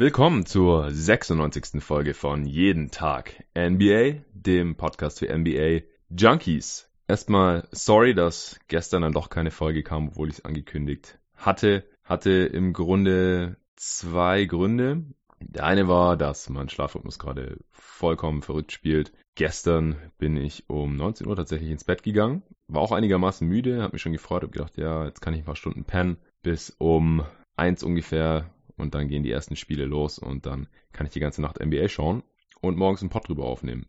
Willkommen zur 96. Folge von Jeden Tag NBA, dem Podcast für NBA Junkies. Erstmal sorry, dass gestern dann doch keine Folge kam, obwohl ich es angekündigt hatte. Hatte im Grunde zwei Gründe. Der eine war, dass mein Schlafrhythmus gerade vollkommen verrückt spielt. Gestern bin ich um 19 Uhr tatsächlich ins Bett gegangen. War auch einigermaßen müde, hab mich schon gefreut, hab gedacht, ja, jetzt kann ich ein paar Stunden pennen. Bis um eins ungefähr und dann gehen die ersten Spiele los und dann kann ich die ganze Nacht NBA schauen und morgens einen Pod drüber aufnehmen.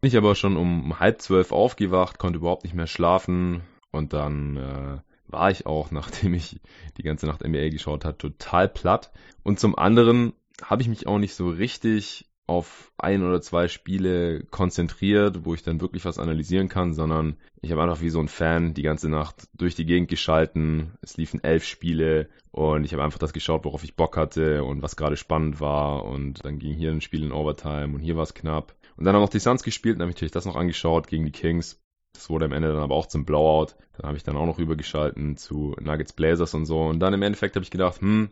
Bin ich aber schon um halb zwölf aufgewacht, konnte überhaupt nicht mehr schlafen und dann äh, war ich auch, nachdem ich die ganze Nacht NBA geschaut hat, total platt. Und zum anderen habe ich mich auch nicht so richtig auf ein oder zwei Spiele konzentriert, wo ich dann wirklich was analysieren kann, sondern ich habe einfach wie so ein Fan die ganze Nacht durch die Gegend geschalten. Es liefen elf Spiele und ich habe einfach das geschaut, worauf ich Bock hatte und was gerade spannend war. Und dann ging hier ein Spiel in Overtime und hier war es knapp. Und dann haben noch die Suns gespielt, dann habe ich natürlich das noch angeschaut gegen die Kings. Das wurde am Ende dann aber auch zum Blowout. Dann habe ich dann auch noch rübergeschalten zu Nuggets Blazers und so. Und dann im Endeffekt habe ich gedacht, hm,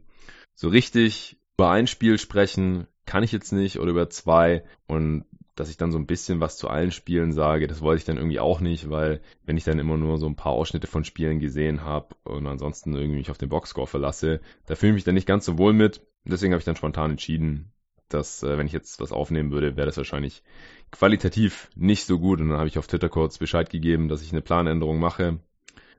so richtig über ein Spiel sprechen kann ich jetzt nicht oder über zwei und dass ich dann so ein bisschen was zu allen Spielen sage, das wollte ich dann irgendwie auch nicht, weil wenn ich dann immer nur so ein paar Ausschnitte von Spielen gesehen habe und ansonsten irgendwie mich auf den Boxscore verlasse, da fühle ich mich dann nicht ganz so wohl mit. Deswegen habe ich dann spontan entschieden, dass äh, wenn ich jetzt was aufnehmen würde, wäre das wahrscheinlich qualitativ nicht so gut. Und dann habe ich auf Twitter kurz Bescheid gegeben, dass ich eine Planänderung mache.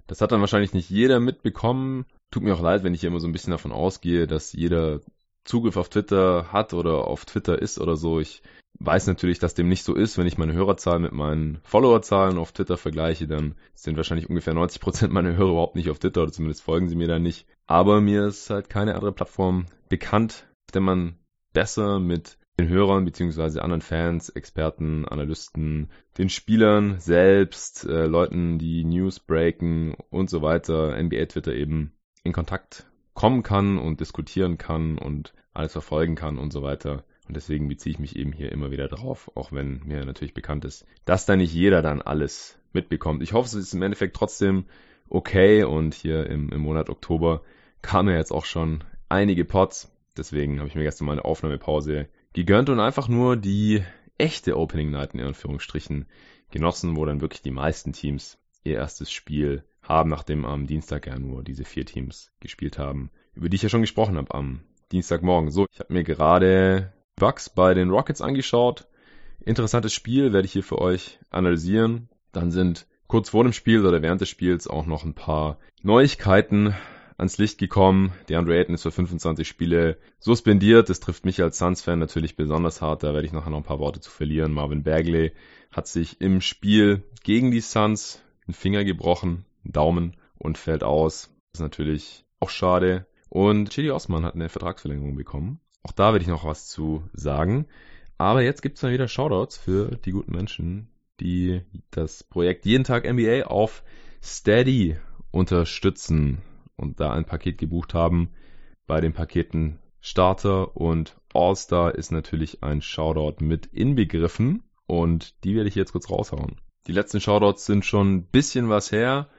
Das hat dann wahrscheinlich nicht jeder mitbekommen. Tut mir auch leid, wenn ich hier immer so ein bisschen davon ausgehe, dass jeder Zugriff auf Twitter hat oder auf Twitter ist oder so. Ich weiß natürlich, dass dem nicht so ist. Wenn ich meine Hörerzahlen mit meinen Followerzahlen auf Twitter vergleiche, dann sind wahrscheinlich ungefähr 90 Prozent meiner Hörer überhaupt nicht auf Twitter oder zumindest folgen sie mir da nicht. Aber mir ist halt keine andere Plattform bekannt, auf der man besser mit den Hörern beziehungsweise anderen Fans, Experten, Analysten, den Spielern selbst, äh, Leuten, die News breaken und so weiter, NBA Twitter eben in Kontakt kommen kann und diskutieren kann und alles verfolgen kann und so weiter. Und deswegen beziehe ich mich eben hier immer wieder drauf, auch wenn mir natürlich bekannt ist, dass da nicht jeder dann alles mitbekommt. Ich hoffe, es ist im Endeffekt trotzdem okay und hier im, im Monat Oktober kamen ja jetzt auch schon einige Pots. Deswegen habe ich mir gestern mal eine Aufnahmepause gegönnt und einfach nur die echte Opening Night in Anführungsstrichen genossen, wo dann wirklich die meisten Teams ihr erstes Spiel haben, nachdem am Dienstag ja nur diese vier Teams gespielt haben, über die ich ja schon gesprochen habe am Dienstagmorgen. So, ich habe mir gerade Bucks bei den Rockets angeschaut. Interessantes Spiel, werde ich hier für euch analysieren. Dann sind kurz vor dem Spiel oder während des Spiels auch noch ein paar Neuigkeiten ans Licht gekommen. DeAndre Ayton ist für 25 Spiele suspendiert. Das trifft mich als Suns-Fan natürlich besonders hart. Da werde ich nachher noch ein paar Worte zu verlieren. Marvin Bagley hat sich im Spiel gegen die Suns einen Finger gebrochen. Daumen und fällt aus. Ist natürlich auch schade. Und Chili Osman hat eine Vertragsverlängerung bekommen. Auch da werde ich noch was zu sagen. Aber jetzt gibt es dann wieder Shoutouts für die guten Menschen, die das Projekt jeden Tag NBA auf Steady unterstützen und da ein Paket gebucht haben. Bei den Paketen Starter und All-Star ist natürlich ein Shoutout mit inbegriffen und die werde ich jetzt kurz raushauen. Die letzten Shoutouts sind schon ein bisschen was her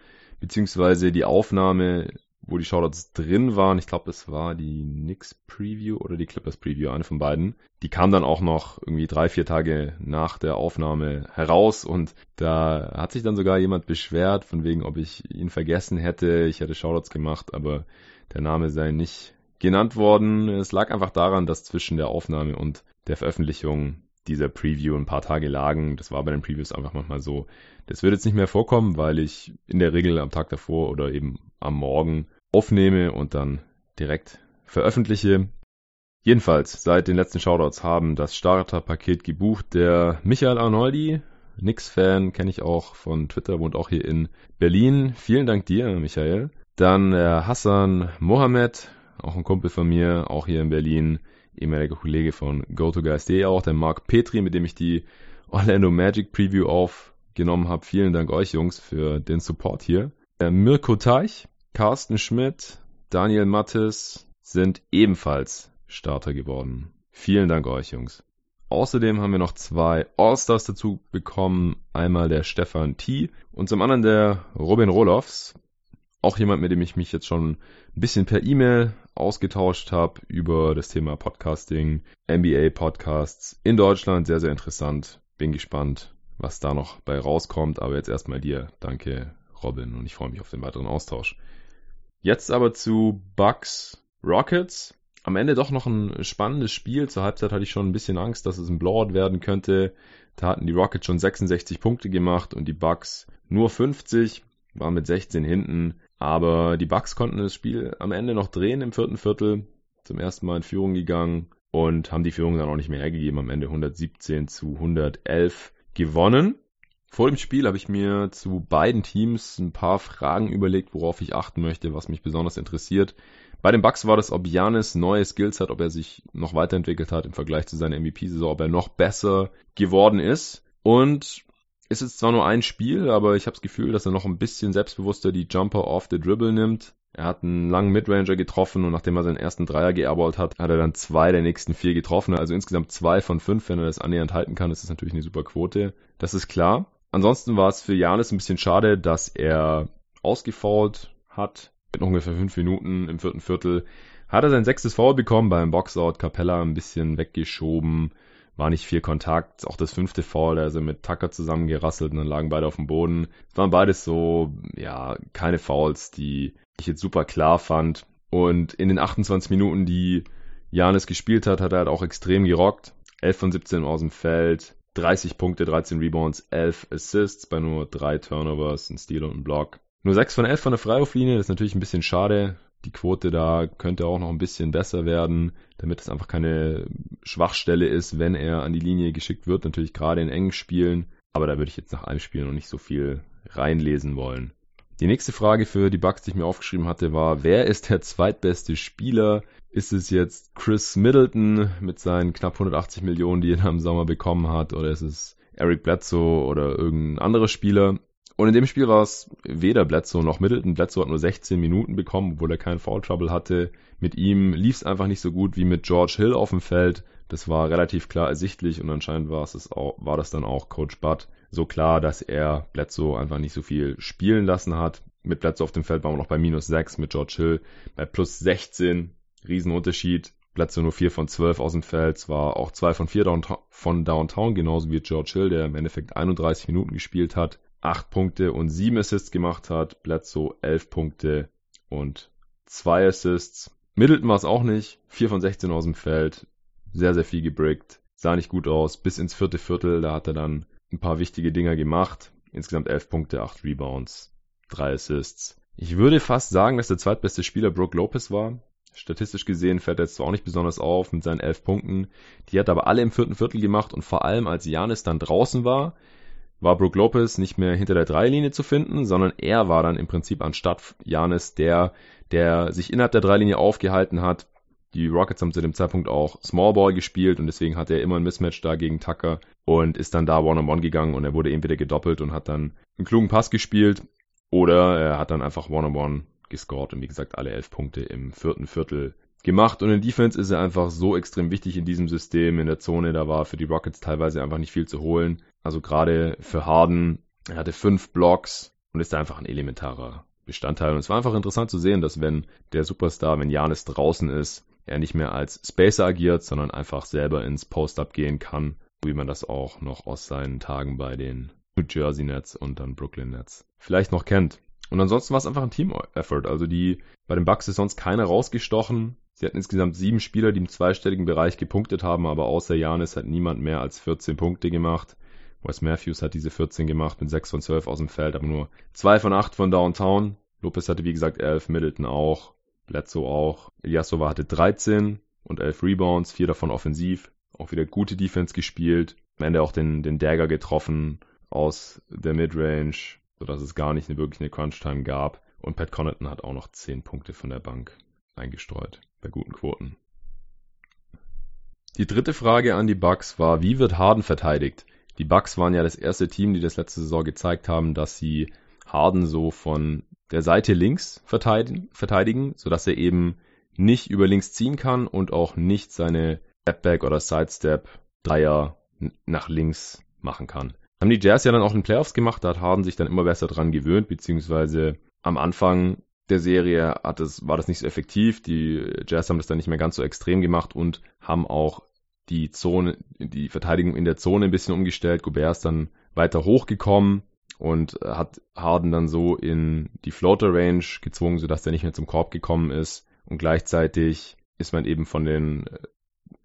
beziehungsweise die Aufnahme, wo die Shoutouts drin waren, ich glaube, es war die Knicks Preview oder die Clippers Preview, eine von beiden. Die kam dann auch noch irgendwie drei, vier Tage nach der Aufnahme heraus und da hat sich dann sogar jemand beschwert, von wegen, ob ich ihn vergessen hätte. Ich hätte Shoutouts gemacht, aber der Name sei nicht genannt worden. Es lag einfach daran, dass zwischen der Aufnahme und der Veröffentlichung dieser Preview ein paar Tage lagen. Das war bei den Previews einfach manchmal so. Das wird jetzt nicht mehr vorkommen, weil ich in der Regel am Tag davor oder eben am Morgen aufnehme und dann direkt veröffentliche. Jedenfalls, seit den letzten Shoutouts haben das Starterpaket gebucht der Michael Arnoldi. Nix-Fan kenne ich auch von Twitter, wohnt auch hier in Berlin. Vielen Dank dir, Michael. Dann der Hassan Mohammed, auch ein Kumpel von mir, auch hier in Berlin ehemaliger Kollege von GoToGuys.de auch, der Mark Petri, mit dem ich die Orlando Magic Preview aufgenommen habe. Vielen Dank euch Jungs für den Support hier. Äh, Mirko Teich, Carsten Schmidt, Daniel Mattes sind ebenfalls Starter geworden. Vielen Dank euch Jungs. Außerdem haben wir noch zwei All-Stars dazu bekommen. Einmal der Stefan T. und zum anderen der Robin Rolofs. Auch jemand, mit dem ich mich jetzt schon ein bisschen per E-Mail ausgetauscht habe über das Thema Podcasting, NBA-Podcasts in Deutschland. Sehr, sehr interessant. Bin gespannt, was da noch bei rauskommt. Aber jetzt erstmal dir. Danke, Robin. Und ich freue mich auf den weiteren Austausch. Jetzt aber zu Bucks Rockets. Am Ende doch noch ein spannendes Spiel. Zur Halbzeit hatte ich schon ein bisschen Angst, dass es ein Blowout werden könnte. Da hatten die Rockets schon 66 Punkte gemacht und die Bucks nur 50, waren mit 16 hinten. Aber die Bucks konnten das Spiel am Ende noch drehen im vierten Viertel. Zum ersten Mal in Führung gegangen und haben die Führung dann auch nicht mehr hergegeben. Am Ende 117 zu 111 gewonnen. Vor dem Spiel habe ich mir zu beiden Teams ein paar Fragen überlegt, worauf ich achten möchte, was mich besonders interessiert. Bei den Bucks war das, ob Janis neue Skills hat, ob er sich noch weiterentwickelt hat im Vergleich zu seiner MVP-Saison, ob er noch besser geworden ist. Und ist jetzt zwar nur ein Spiel, aber ich habe das Gefühl, dass er noch ein bisschen selbstbewusster die Jumper off the Dribble nimmt. Er hat einen langen Midranger getroffen und nachdem er seinen ersten Dreier geairballt hat, hat er dann zwei der nächsten vier getroffen. Also insgesamt zwei von fünf, wenn er das annähernd halten kann, ist das natürlich eine super Quote. Das ist klar. Ansonsten war es für Janis ein bisschen schade, dass er ausgefault hat. Mit noch ungefähr fünf Minuten im vierten Viertel hat er sein sechstes Foul bekommen beim Boxout. Capella ein bisschen weggeschoben war nicht viel Kontakt. Auch das fünfte Foul, da ist er mit Tucker zusammengerasselt und dann lagen beide auf dem Boden. Es waren beides so, ja, keine Fouls, die ich jetzt super klar fand. Und in den 28 Minuten, die Janis gespielt hat, hat er halt auch extrem gerockt. 11 von 17 aus dem Feld, 30 Punkte, 13 Rebounds, 11 Assists bei nur 3 Turnovers, ein Steal und ein Block. Nur 6 von 11 von der Freiwurflinie, das ist natürlich ein bisschen schade. Die Quote da könnte auch noch ein bisschen besser werden, damit es einfach keine Schwachstelle ist, wenn er an die Linie geschickt wird. Natürlich gerade in engen Spielen, aber da würde ich jetzt nach einem Spiel noch nicht so viel reinlesen wollen. Die nächste Frage für die Bugs, die ich mir aufgeschrieben hatte, war, wer ist der zweitbeste Spieler? Ist es jetzt Chris Middleton mit seinen knapp 180 Millionen, die er im Sommer bekommen hat, oder ist es Eric Bledsoe oder irgendein anderer Spieler? Und in dem Spiel war es weder Bledsoe noch Middleton. Bledsoe hat nur 16 Minuten bekommen, obwohl er keinen Foul Trouble hatte. Mit ihm lief es einfach nicht so gut wie mit George Hill auf dem Feld. Das war relativ klar ersichtlich und anscheinend war, es auch, war das dann auch Coach Budd so klar, dass er Bledsoe einfach nicht so viel spielen lassen hat. Mit Bledsoe auf dem Feld waren wir noch bei minus 6, mit George Hill bei plus 16. Riesenunterschied. Bledsoe nur 4 von 12 aus dem Feld, zwar auch 2 von 4 von Downtown, genauso wie George Hill, der im Endeffekt 31 Minuten gespielt hat. 8 Punkte und 7 Assists gemacht hat. Bledsoe 11 Punkte und 2 Assists. Middleton war es auch nicht. 4 von 16 aus dem Feld. Sehr, sehr viel gebrickt. Sah nicht gut aus. Bis ins vierte Viertel, da hat er dann ein paar wichtige Dinger gemacht. Insgesamt 11 Punkte, 8 Rebounds, 3 Assists. Ich würde fast sagen, dass der zweitbeste Spieler Brooke Lopez war. Statistisch gesehen fällt er jetzt zwar auch nicht besonders auf mit seinen 11 Punkten. Die hat er aber alle im vierten Viertel gemacht und vor allem als Janis dann draußen war, war Brook Lopez nicht mehr hinter der Dreilinie zu finden, sondern er war dann im Prinzip anstatt Janis der, der sich innerhalb der Dreilinie aufgehalten hat. Die Rockets haben zu dem Zeitpunkt auch Small Ball gespielt und deswegen hatte er immer ein Mismatch da gegen Tucker und ist dann da One-on-One -on -one gegangen und er wurde entweder gedoppelt und hat dann einen klugen Pass gespielt oder er hat dann einfach One-on-One -on -one gescored und wie gesagt alle elf Punkte im vierten Viertel gemacht und in Defense ist er einfach so extrem wichtig in diesem System. In der Zone, da war für die Rockets teilweise einfach nicht viel zu holen. Also gerade für Harden, er hatte fünf Blocks und ist einfach ein elementarer Bestandteil. Und es war einfach interessant zu sehen, dass wenn der Superstar, wenn Janis draußen ist, er nicht mehr als Spacer agiert, sondern einfach selber ins Post-Up gehen kann, wie man das auch noch aus seinen Tagen bei den New Jersey Nets und dann Brooklyn Nets vielleicht noch kennt. Und ansonsten war es einfach ein Team-Effort. Also die, bei den Bucks ist sonst keiner rausgestochen. Sie hatten insgesamt sieben Spieler, die im zweistelligen Bereich gepunktet haben, aber außer Janis hat niemand mehr als 14 Punkte gemacht. Wes Matthews hat diese 14 gemacht mit 6 von 12 aus dem Feld, aber nur 2 von 8 von Downtown. Lopez hatte wie gesagt 11, Middleton auch, Bledsoe auch. Ilyasova hatte 13 und 11 Rebounds, 4 davon offensiv. Auch wieder gute Defense gespielt. Am Ende auch den, den Dagger getroffen aus der Midrange, sodass es gar nicht eine, wirklich eine Crunch-Time gab. Und Pat Connaughton hat auch noch 10 Punkte von der Bank eingestreut bei guten Quoten. Die dritte Frage an die Bucks war, wie wird Harden verteidigt? Die Bucks waren ja das erste Team, die das letzte Saison gezeigt haben, dass sie Harden so von der Seite links verteidigen, verteidigen sodass er eben nicht über links ziehen kann und auch nicht seine Stepback oder Sidestep Dreier nach links machen kann. Haben die Jazz ja dann auch in Playoffs gemacht, da hat Harden sich dann immer besser dran gewöhnt, beziehungsweise am Anfang der Serie hat es, war das nicht so effektiv. Die Jazz haben das dann nicht mehr ganz so extrem gemacht und haben auch die Zone, die Verteidigung in der Zone ein bisschen umgestellt. Gobert ist dann weiter hochgekommen und hat Harden dann so in die Floater Range gezwungen, sodass der nicht mehr zum Korb gekommen ist. Und gleichzeitig ist man eben von den äh,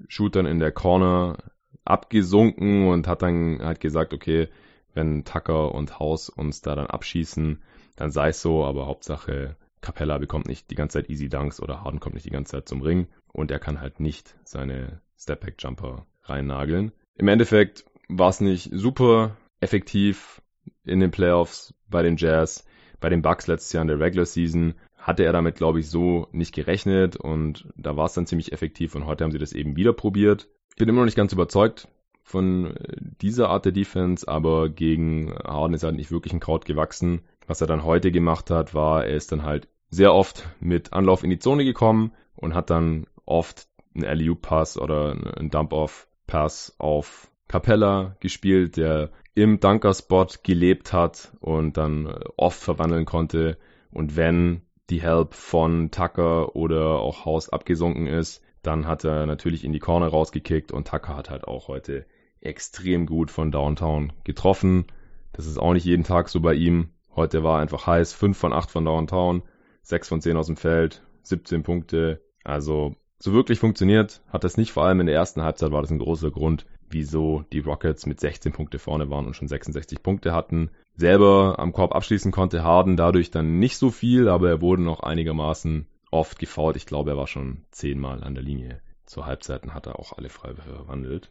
Shootern in der Corner abgesunken und hat dann halt gesagt, okay, wenn Tucker und House uns da dann abschießen, dann sei es so, aber Hauptsache Capella bekommt nicht die ganze Zeit Easy Dunks oder Harden kommt nicht die ganze Zeit zum Ring und er kann halt nicht seine Step-Back-Jumper reinnageln. Im Endeffekt war es nicht super effektiv in den Playoffs bei den Jazz. Bei den Bucks letztes Jahr in der Regular Season hatte er damit, glaube ich, so nicht gerechnet und da war es dann ziemlich effektiv und heute haben sie das eben wieder probiert. Bin immer noch nicht ganz überzeugt von dieser Art der Defense, aber gegen Harden ist halt nicht wirklich ein Kraut gewachsen. Was er dann heute gemacht hat, war, er ist dann halt sehr oft mit Anlauf in die Zone gekommen und hat dann oft einen LU-Pass oder einen Dump-Off-Pass auf Capella gespielt, der im Dunker-Spot gelebt hat und dann oft verwandeln konnte. Und wenn die Help von Tucker oder auch House abgesunken ist, dann hat er natürlich in die Corner rausgekickt und Tucker hat halt auch heute extrem gut von Downtown getroffen. Das ist auch nicht jeden Tag so bei ihm. Heute war einfach heiß. 5 von 8 von Downtown, 6 von 10 aus dem Feld, 17 Punkte. Also so wirklich funktioniert hat das nicht. Vor allem in der ersten Halbzeit war das ein großer Grund, wieso die Rockets mit 16 Punkte vorne waren und schon 66 Punkte hatten. Selber am Korb abschließen konnte Harden dadurch dann nicht so viel, aber er wurde noch einigermaßen oft gefault. Ich glaube, er war schon zehnmal an der Linie. Zur Halbzeit hat er auch alle Freiwürfe verwandelt.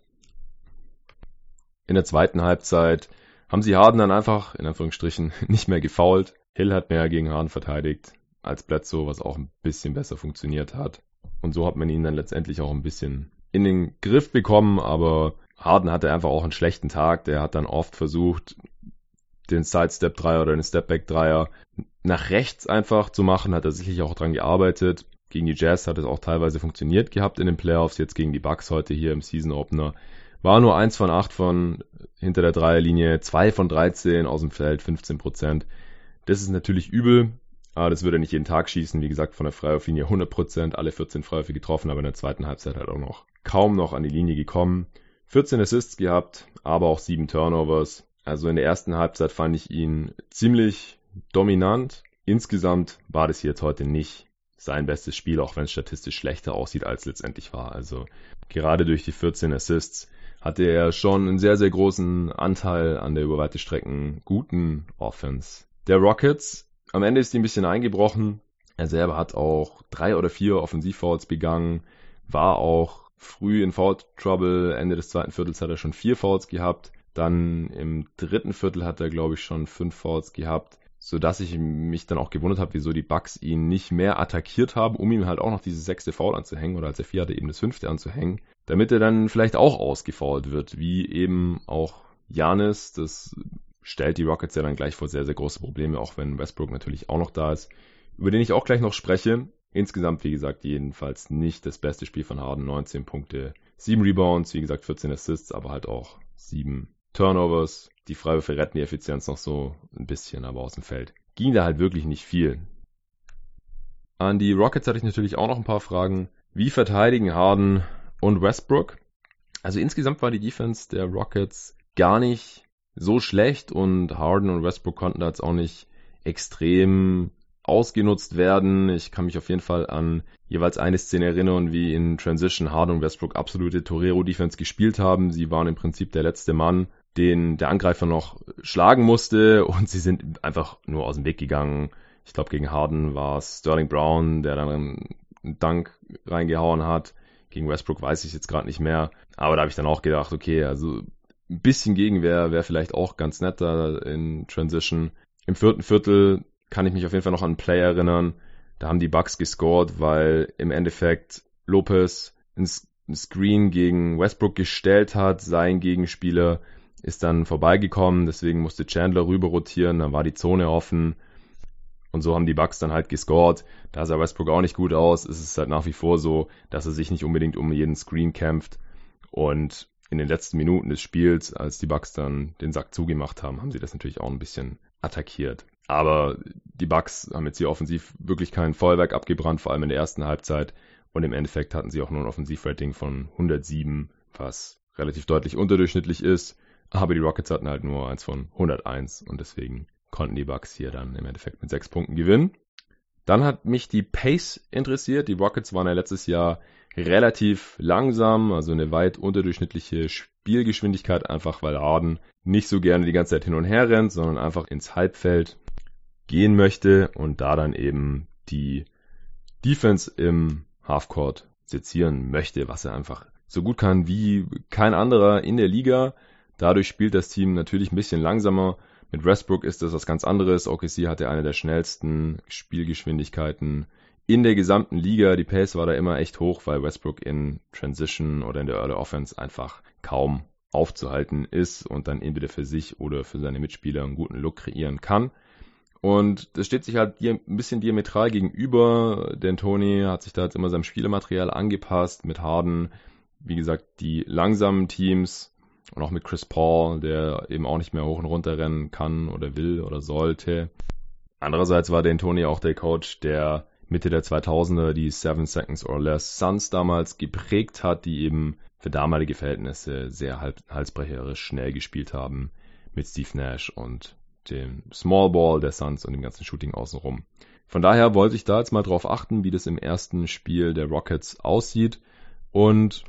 In der zweiten Halbzeit haben sie Harden dann einfach, in Anführungsstrichen, nicht mehr gefault. Hill hat mehr gegen Harden verteidigt als Bledsoe, was auch ein bisschen besser funktioniert hat. Und so hat man ihn dann letztendlich auch ein bisschen in den Griff bekommen, aber Harden hatte einfach auch einen schlechten Tag. Der hat dann oft versucht, den Sidestep-Dreier oder den Stepback-Dreier nach rechts einfach zu machen, hat er sicherlich auch dran gearbeitet. Gegen die Jazz hat es auch teilweise funktioniert gehabt in den Playoffs, jetzt gegen die Bucks heute hier im Season Opener. War nur eins von acht von hinter der Dreierlinie, zwei von 13 aus dem Feld, 15 Prozent. Das ist natürlich übel, aber das würde er nicht jeden Tag schießen. Wie gesagt, von der Freiwurflinie 100 Prozent, alle 14 Freiwürfe getroffen, aber in der zweiten Halbzeit halt auch noch kaum noch an die Linie gekommen. 14 Assists gehabt, aber auch sieben Turnovers. Also in der ersten Halbzeit fand ich ihn ziemlich dominant. Insgesamt war das jetzt heute nicht sein bestes Spiel, auch wenn es statistisch schlechter aussieht, als letztendlich war. Also gerade durch die 14 Assists hatte er schon einen sehr, sehr großen Anteil an der über weite Strecken guten Offense. Der Rockets, am Ende ist die ein bisschen eingebrochen. Er selber hat auch drei oder vier Offensivfouls begangen, war auch früh in Foul Trouble. Ende des zweiten Viertels hat er schon vier Fouls gehabt. Dann im dritten Viertel hat er, glaube ich, schon fünf Fouls gehabt, so dass ich mich dann auch gewundert habe, wieso die Bucks ihn nicht mehr attackiert haben, um ihm halt auch noch dieses sechste Foul anzuhängen oder als er vier hatte, eben das fünfte anzuhängen, damit er dann vielleicht auch ausgefault wird, wie eben auch Janis. Das stellt die Rockets ja dann gleich vor sehr, sehr große Probleme, auch wenn Westbrook natürlich auch noch da ist, über den ich auch gleich noch spreche. Insgesamt, wie gesagt, jedenfalls nicht das beste Spiel von Harden. 19 Punkte, 7 Rebounds, wie gesagt, 14 Assists, aber halt auch 7 Turnovers. Die Freiwürfe retten die Effizienz noch so ein bisschen, aber aus dem Feld ging da halt wirklich nicht viel. An die Rockets hatte ich natürlich auch noch ein paar Fragen. Wie verteidigen Harden und Westbrook? Also insgesamt war die Defense der Rockets gar nicht so schlecht und Harden und Westbrook konnten da jetzt auch nicht extrem ausgenutzt werden. Ich kann mich auf jeden Fall an jeweils eine Szene erinnern, wie in Transition Harden und Westbrook absolute Torero-Defense gespielt haben. Sie waren im Prinzip der letzte Mann den der Angreifer noch schlagen musste und sie sind einfach nur aus dem Weg gegangen. Ich glaube, gegen Harden war es Sterling Brown, der dann einen Dank reingehauen hat. Gegen Westbrook weiß ich jetzt gerade nicht mehr. Aber da habe ich dann auch gedacht, okay, also ein bisschen Gegenwehr wäre vielleicht auch ganz nett da in Transition. Im vierten Viertel kann ich mich auf jeden Fall noch an einen Play erinnern. Da haben die Bucks gescored, weil im Endeffekt Lopez ein Screen gegen Westbrook gestellt hat, sein Gegenspieler ist dann vorbeigekommen, deswegen musste Chandler rüber rotieren, dann war die Zone offen und so haben die Bucks dann halt gescored. Da sah Westbrook auch nicht gut aus. Es ist halt nach wie vor so, dass er sich nicht unbedingt um jeden Screen kämpft und in den letzten Minuten des Spiels, als die Bucks dann den Sack zugemacht haben, haben sie das natürlich auch ein bisschen attackiert. Aber die Bucks haben jetzt hier offensiv wirklich kein Feuerwerk abgebrannt, vor allem in der ersten Halbzeit. Und im Endeffekt hatten sie auch nur ein Offensivrating von 107, was relativ deutlich unterdurchschnittlich ist. Aber die Rockets hatten halt nur eins von 101 und deswegen konnten die Bucks hier dann im Endeffekt mit sechs Punkten gewinnen. Dann hat mich die Pace interessiert. Die Rockets waren ja letztes Jahr relativ langsam, also eine weit unterdurchschnittliche Spielgeschwindigkeit, einfach weil Arden nicht so gerne die ganze Zeit hin und her rennt, sondern einfach ins Halbfeld gehen möchte und da dann eben die Defense im Halfcourt sezieren möchte, was er einfach so gut kann wie kein anderer in der Liga. Dadurch spielt das Team natürlich ein bisschen langsamer. Mit Westbrook ist das was ganz anderes. OKC hatte eine der schnellsten Spielgeschwindigkeiten in der gesamten Liga. Die Pace war da immer echt hoch, weil Westbrook in Transition oder in der Early Offense einfach kaum aufzuhalten ist und dann entweder für sich oder für seine Mitspieler einen guten Look kreieren kann. Und das steht sich halt ein bisschen diametral gegenüber, denn Tony hat sich da jetzt immer seinem Spielermaterial angepasst mit Harden. Wie gesagt, die langsamen Teams und auch mit Chris Paul, der eben auch nicht mehr hoch und runter rennen kann oder will oder sollte. Andererseits war Dan Tony auch der Coach, der Mitte der 2000er die Seven Seconds or Less Suns damals geprägt hat, die eben für damalige Verhältnisse sehr halsbrecherisch schnell gespielt haben mit Steve Nash und dem Small Ball der Suns und dem ganzen Shooting außenrum. Von daher wollte ich da jetzt mal drauf achten, wie das im ersten Spiel der Rockets aussieht. Und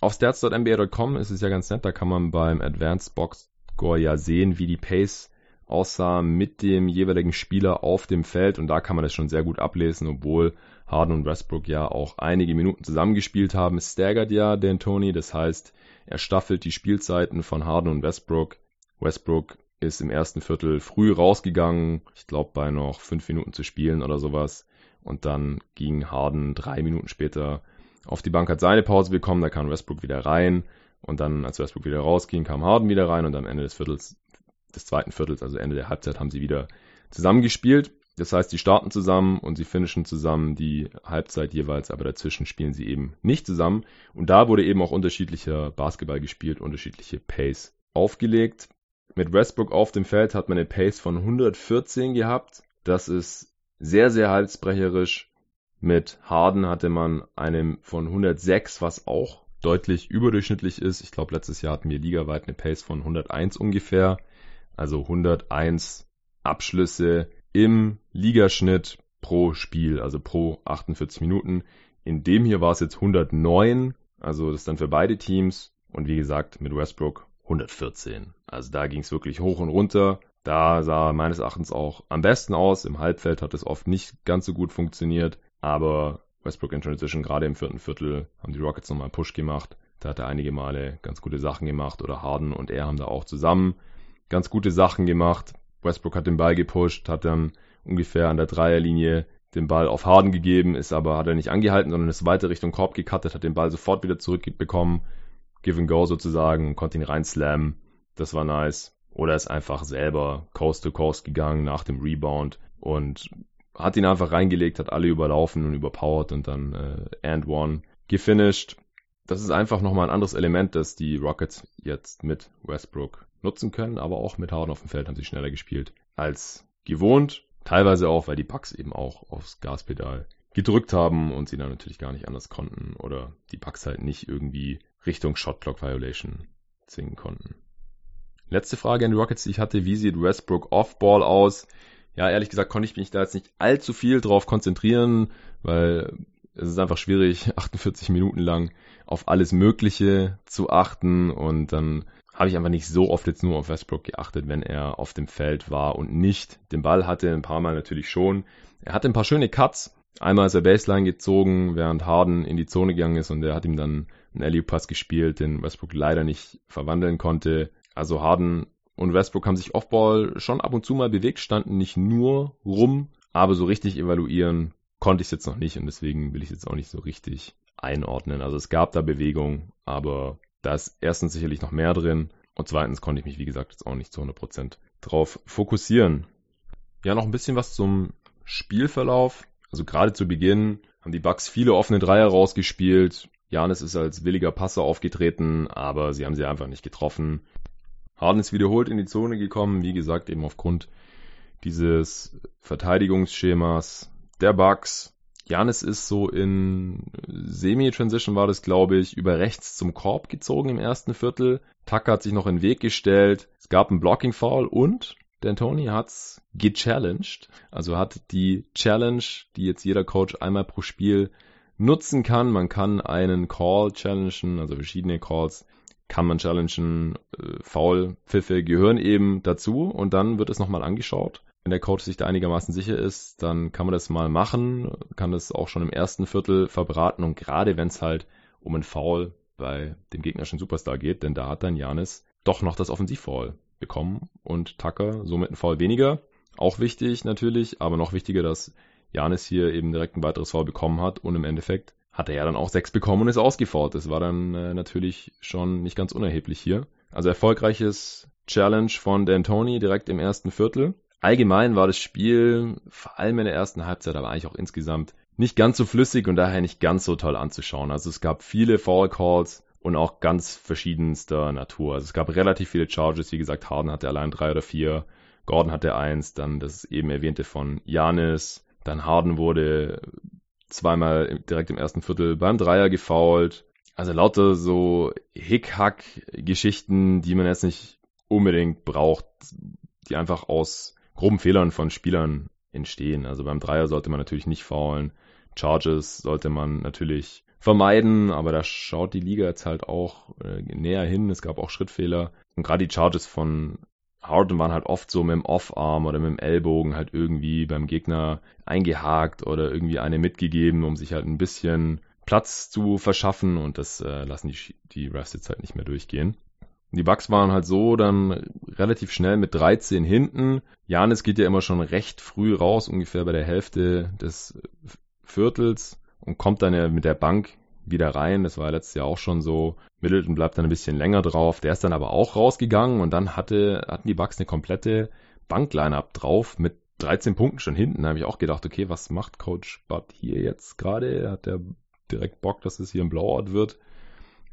auf stats.nba.com ist es ja ganz nett, da kann man beim Advanced Box Score ja sehen, wie die Pace aussah mit dem jeweiligen Spieler auf dem Feld. Und da kann man das schon sehr gut ablesen, obwohl Harden und Westbrook ja auch einige Minuten zusammengespielt haben, staggert ja D'Antoni, das heißt, er staffelt die Spielzeiten von Harden und Westbrook. Westbrook ist im ersten Viertel früh rausgegangen, ich glaube bei noch fünf Minuten zu spielen oder sowas. Und dann ging Harden drei Minuten später auf die Bank, hat seine Pause bekommen, da kam Westbrook wieder rein. Und dann, als Westbrook wieder rausging, kam Harden wieder rein und am Ende des Viertels des zweiten Viertels, also Ende der Halbzeit, haben sie wieder zusammengespielt. Das heißt, die starten zusammen und sie finishen zusammen die Halbzeit jeweils, aber dazwischen spielen sie eben nicht zusammen. Und da wurde eben auch unterschiedlicher Basketball gespielt, unterschiedliche Pace aufgelegt. Mit Westbrook auf dem Feld hat man eine Pace von 114 gehabt. Das ist sehr, sehr halsbrecherisch. Mit Harden hatte man einen von 106, was auch deutlich überdurchschnittlich ist. Ich glaube, letztes Jahr hatten wir ligaweit eine Pace von 101 ungefähr also 101 Abschlüsse im Ligaschnitt pro Spiel, also pro 48 Minuten. In dem hier war es jetzt 109, also das dann für beide Teams. Und wie gesagt, mit Westbrook 114. Also da ging es wirklich hoch und runter. Da sah meines Erachtens auch am besten aus. Im Halbfeld hat es oft nicht ganz so gut funktioniert. Aber Westbrook in Transition, gerade im vierten Viertel, haben die Rockets nochmal einen Push gemacht. Da hat er einige Male ganz gute Sachen gemacht. Oder Harden und er haben da auch zusammen ganz gute Sachen gemacht. Westbrook hat den Ball gepusht, hat dann ungefähr an der Dreierlinie den Ball auf Harden gegeben, ist aber, hat er nicht angehalten, sondern ist weiter Richtung Korb gecuttet, hat den Ball sofort wieder zurückbekommen, give and go sozusagen, konnte ihn reinslammen. Das war nice. Oder ist einfach selber Coast to Coast gegangen nach dem Rebound und hat ihn einfach reingelegt, hat alle überlaufen und überpowered und dann äh, and one gefinished. Das ist einfach nochmal ein anderes Element, das die Rockets jetzt mit Westbrook nutzen können, aber auch mit Harden auf dem Feld haben sie schneller gespielt als gewohnt. Teilweise auch, weil die Bucks eben auch aufs Gaspedal gedrückt haben und sie dann natürlich gar nicht anders konnten oder die Bucks halt nicht irgendwie Richtung Shotclock Violation zwingen konnten. Letzte Frage an die Rockets, die ich hatte, wie sieht Westbrook Off-Ball aus? Ja, ehrlich gesagt konnte ich mich da jetzt nicht allzu viel drauf konzentrieren, weil es ist einfach schwierig, 48 Minuten lang auf alles Mögliche zu achten und dann habe ich einfach nicht so oft jetzt nur auf Westbrook geachtet, wenn er auf dem Feld war und nicht den Ball hatte. Ein paar Mal natürlich schon. Er hatte ein paar schöne Cuts. Einmal ist er Baseline gezogen, während Harden in die Zone gegangen ist und er hat ihm dann einen alley pass gespielt, den Westbrook leider nicht verwandeln konnte. Also Harden und Westbrook haben sich Offball schon ab und zu mal bewegt, standen nicht nur rum, aber so richtig evaluieren konnte ich es jetzt noch nicht und deswegen will ich es jetzt auch nicht so richtig einordnen. Also es gab da Bewegung, aber da ist erstens sicherlich noch mehr drin und zweitens konnte ich mich, wie gesagt, jetzt auch nicht zu 100% drauf fokussieren. Ja, noch ein bisschen was zum Spielverlauf. Also gerade zu Beginn haben die Bucks viele offene Dreier rausgespielt. Janis ist als williger Passer aufgetreten, aber sie haben sie einfach nicht getroffen. Harden ist wiederholt in die Zone gekommen, wie gesagt, eben aufgrund dieses Verteidigungsschemas der Bucks. Janis ist so in Semi-Transition war das, glaube ich, über rechts zum Korb gezogen im ersten Viertel. Tucker hat sich noch in den Weg gestellt. Es gab einen Blocking-Foul und D'Antoni hat's gechallenged. Also hat die Challenge, die jetzt jeder Coach einmal pro Spiel nutzen kann. Man kann einen Call challengen, also verschiedene Calls kann man challengen. Äh, Foul-Pfiffe gehören eben dazu und dann wird es nochmal angeschaut. Wenn der Coach sich da einigermaßen sicher ist, dann kann man das mal machen, kann das auch schon im ersten Viertel verbraten und gerade wenn es halt um einen Foul bei dem gegnerischen Superstar geht, denn da hat dann Janis doch noch das Offensivfoul bekommen und Tucker somit ein Foul weniger. Auch wichtig natürlich, aber noch wichtiger, dass Janis hier eben direkt ein weiteres Foul bekommen hat und im Endeffekt hat er ja dann auch sechs bekommen und ist ausgefault. Das war dann äh, natürlich schon nicht ganz unerheblich hier. Also erfolgreiches Challenge von D'Antoni direkt im ersten Viertel. Allgemein war das Spiel, vor allem in der ersten Halbzeit, aber eigentlich auch insgesamt nicht ganz so flüssig und daher nicht ganz so toll anzuschauen. Also es gab viele Foul Calls und auch ganz verschiedenster Natur. Also es gab relativ viele Charges. Wie gesagt, Harden hatte allein drei oder vier. Gordon hatte eins, dann das eben erwähnte von Janis. Dann Harden wurde zweimal direkt im ersten Viertel beim Dreier gefoult. Also lauter so Hick-Hack-Geschichten, die man jetzt nicht unbedingt braucht, die einfach aus groben Fehlern von Spielern entstehen. Also beim Dreier sollte man natürlich nicht faulen. Charges sollte man natürlich vermeiden, aber da schaut die Liga jetzt halt auch äh, näher hin. Es gab auch Schrittfehler. Und gerade die Charges von Harden waren halt oft so mit dem Off-Arm oder mit dem Ellbogen halt irgendwie beim Gegner eingehakt oder irgendwie eine mitgegeben, um sich halt ein bisschen Platz zu verschaffen und das äh, lassen die, die Refs jetzt halt nicht mehr durchgehen. Die Bucks waren halt so dann relativ schnell mit 13 hinten. Janis geht ja immer schon recht früh raus, ungefähr bei der Hälfte des Viertels und kommt dann ja mit der Bank wieder rein. Das war letztes Jahr auch schon so. Middleton bleibt dann ein bisschen länger drauf. Der ist dann aber auch rausgegangen und dann hatte, hatten die Bucks eine komplette Bankline-Up drauf mit 13 Punkten schon hinten. Da habe ich auch gedacht, okay, was macht Coach Bud hier jetzt gerade? Hat der direkt Bock, dass es hier ein Blowout wird?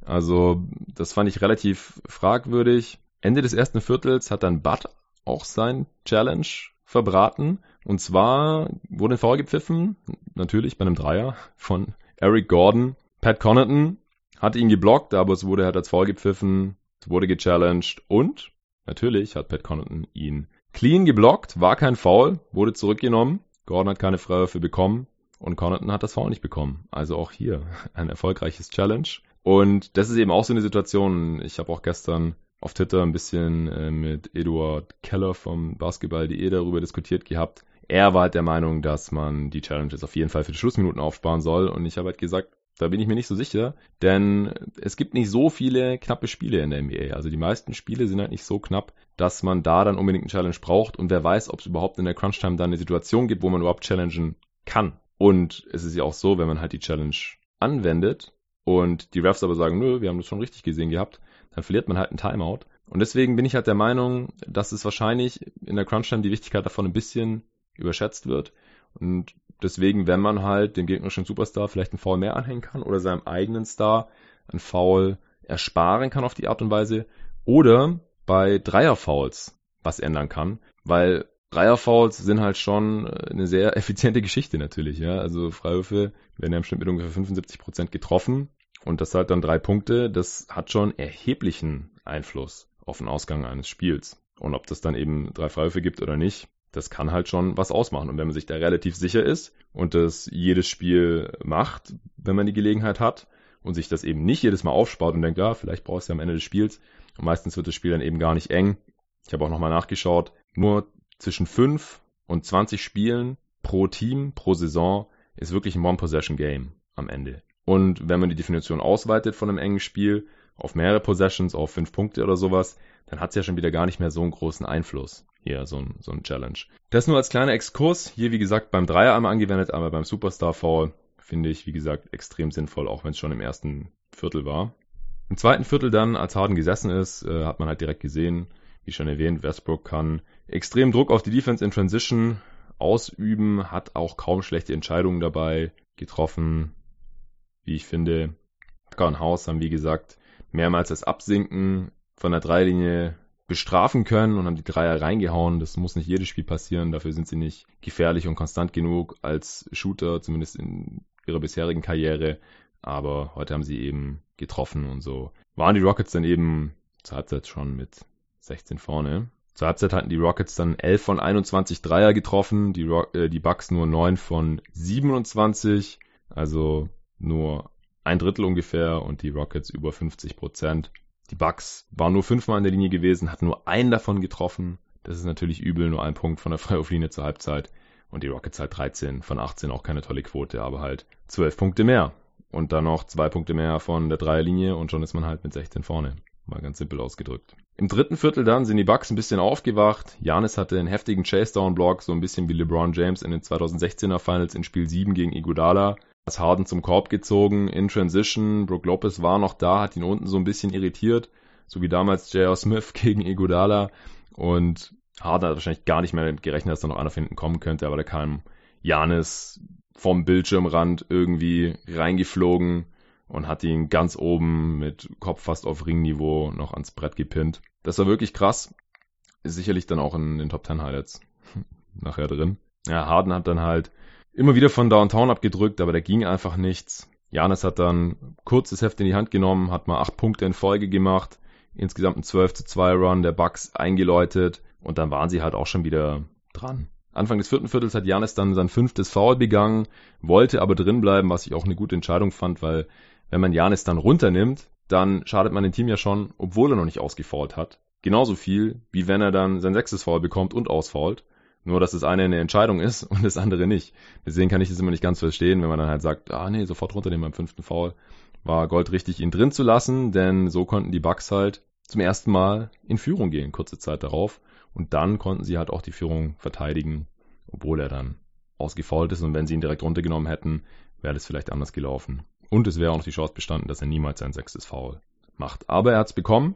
Also, das fand ich relativ fragwürdig. Ende des ersten Viertels hat dann Bud auch sein Challenge verbraten. Und zwar wurde ein Foul gepfiffen, natürlich bei einem Dreier von Eric Gordon. Pat Connaughton hat ihn geblockt, aber es wurde halt als Foul gepfiffen, es wurde gechallenged und natürlich hat Pat Connaughton ihn clean geblockt, war kein Foul, wurde zurückgenommen. Gordon hat keine Freiwürfe bekommen und Connaughton hat das Foul nicht bekommen. Also auch hier ein erfolgreiches Challenge. Und das ist eben auch so eine Situation. Ich habe auch gestern auf Twitter ein bisschen äh, mit Eduard Keller vom Basketball.de darüber diskutiert gehabt. Er war halt der Meinung, dass man die Challenges auf jeden Fall für die Schlussminuten aufsparen soll. Und ich habe halt gesagt, da bin ich mir nicht so sicher, denn es gibt nicht so viele knappe Spiele in der NBA. Also die meisten Spiele sind halt nicht so knapp, dass man da dann unbedingt einen Challenge braucht und wer weiß, ob es überhaupt in der Crunch-Time dann eine Situation gibt, wo man überhaupt challengen kann. Und es ist ja auch so, wenn man halt die Challenge anwendet und die Refs aber sagen, nö, wir haben das schon richtig gesehen gehabt, dann verliert man halt einen Timeout. Und deswegen bin ich halt der Meinung, dass es wahrscheinlich in der Crunch-Time die Wichtigkeit davon ein bisschen überschätzt wird. Und deswegen, wenn man halt dem gegnerischen Superstar vielleicht einen Foul mehr anhängen kann oder seinem eigenen Star einen Foul ersparen kann auf die Art und Weise oder bei Dreierfouls was ändern kann, weil Dreierfouls sind halt schon eine sehr effiziente Geschichte natürlich, ja. Also Freiwürfe werden ja im Schnitt mit ungefähr 75 Prozent getroffen und das halt dann drei Punkte, das hat schon erheblichen Einfluss auf den Ausgang eines Spiels. Und ob das dann eben drei Freiwürfe gibt oder nicht, das kann halt schon was ausmachen. Und wenn man sich da relativ sicher ist und das jedes Spiel macht, wenn man die Gelegenheit hat und sich das eben nicht jedes Mal aufspart und denkt, ja, vielleicht brauchst du am Ende des Spiels. Und meistens wird das Spiel dann eben gar nicht eng. Ich habe auch nochmal nachgeschaut. Nur zwischen 5 und 20 Spielen pro Team, pro Saison ist wirklich ein One-Possession-Game am Ende. Und wenn man die Definition ausweitet von einem engen Spiel auf mehrere Possessions, auf fünf Punkte oder sowas, dann hat es ja schon wieder gar nicht mehr so einen großen Einfluss. Hier, so ein, so ein Challenge. Das nur als kleiner Exkurs. Hier, wie gesagt, beim Dreier einmal angewendet, aber beim Superstar Foul finde ich, wie gesagt, extrem sinnvoll, auch wenn es schon im ersten Viertel war. Im zweiten Viertel dann, als Harden gesessen ist, äh, hat man halt direkt gesehen, wie schon erwähnt, Westbrook kann extrem Druck auf die Defense in Transition ausüben, hat auch kaum schlechte Entscheidungen dabei getroffen. Wie ich finde, Tucker und House haben, wie gesagt, mehrmals das Absinken von der Dreilinie bestrafen können und haben die Dreier reingehauen. Das muss nicht jedes Spiel passieren. Dafür sind sie nicht gefährlich und konstant genug als Shooter, zumindest in ihrer bisherigen Karriere. Aber heute haben sie eben getroffen und so waren die Rockets dann eben zur Halbzeit schon mit 16 vorne. Zur Halbzeit hatten die Rockets dann 11 von 21 Dreier getroffen, die, Rock, äh, die Bucks nur 9 von 27, also nur ein Drittel ungefähr und die Rockets über 50 Prozent. Die Bucks waren nur fünfmal an der Linie gewesen, hatten nur einen davon getroffen. Das ist natürlich übel, nur ein Punkt von der Freiwurflinie zur Halbzeit. Und die Rockets halt 13 von 18, auch keine tolle Quote, aber halt 12 Punkte mehr. Und dann noch zwei Punkte mehr von der Dreierlinie und schon ist man halt mit 16 vorne. Mal ganz simpel ausgedrückt. Im dritten Viertel dann sind die Bucks ein bisschen aufgewacht. Janis hatte einen heftigen Chase-Down-Block, so ein bisschen wie LeBron James in den 2016er Finals in Spiel 7 gegen Iguodala. Das Harden zum Korb gezogen in Transition. Brook Lopez war noch da, hat ihn unten so ein bisschen irritiert, so wie damals J.R. Smith gegen Iguodala. Und Harden hat wahrscheinlich gar nicht mehr gerechnet, dass da noch einer von hinten kommen könnte, aber da kam Janis vom Bildschirmrand irgendwie reingeflogen und hat ihn ganz oben mit Kopf fast auf Ringniveau noch ans Brett gepinnt. Das war wirklich krass. Ist sicherlich dann auch in den Top 10 Highlights nachher drin. Ja, Harden hat dann halt immer wieder von Downtown abgedrückt, aber da ging einfach nichts. Janis hat dann kurzes Heft in die Hand genommen, hat mal acht Punkte in Folge gemacht, insgesamt ein 12 zu 2 Run der Bucks eingeläutet und dann waren sie halt auch schon wieder dran. Anfang des vierten Viertels hat Janis dann sein fünftes Foul begangen, wollte aber drin bleiben, was ich auch eine gute Entscheidung fand, weil wenn man Janis dann runternimmt, dann schadet man dem Team ja schon, obwohl er noch nicht ausgefault hat. Genauso viel, wie wenn er dann sein sechstes Foul bekommt und ausfault. Nur, dass das eine eine Entscheidung ist und das andere nicht. Deswegen kann ich das immer nicht ganz verstehen, wenn man dann halt sagt, ah nee, sofort runternehmen beim fünften Foul. War Gold richtig, ihn drin zu lassen, denn so konnten die Bucks halt zum ersten Mal in Führung gehen, kurze Zeit darauf. Und dann konnten sie halt auch die Führung verteidigen, obwohl er dann ausgefault ist. Und wenn sie ihn direkt runtergenommen hätten, wäre das vielleicht anders gelaufen. Und es wäre auch noch die Chance bestanden, dass er niemals sein sechstes Foul macht. Aber er hat es bekommen.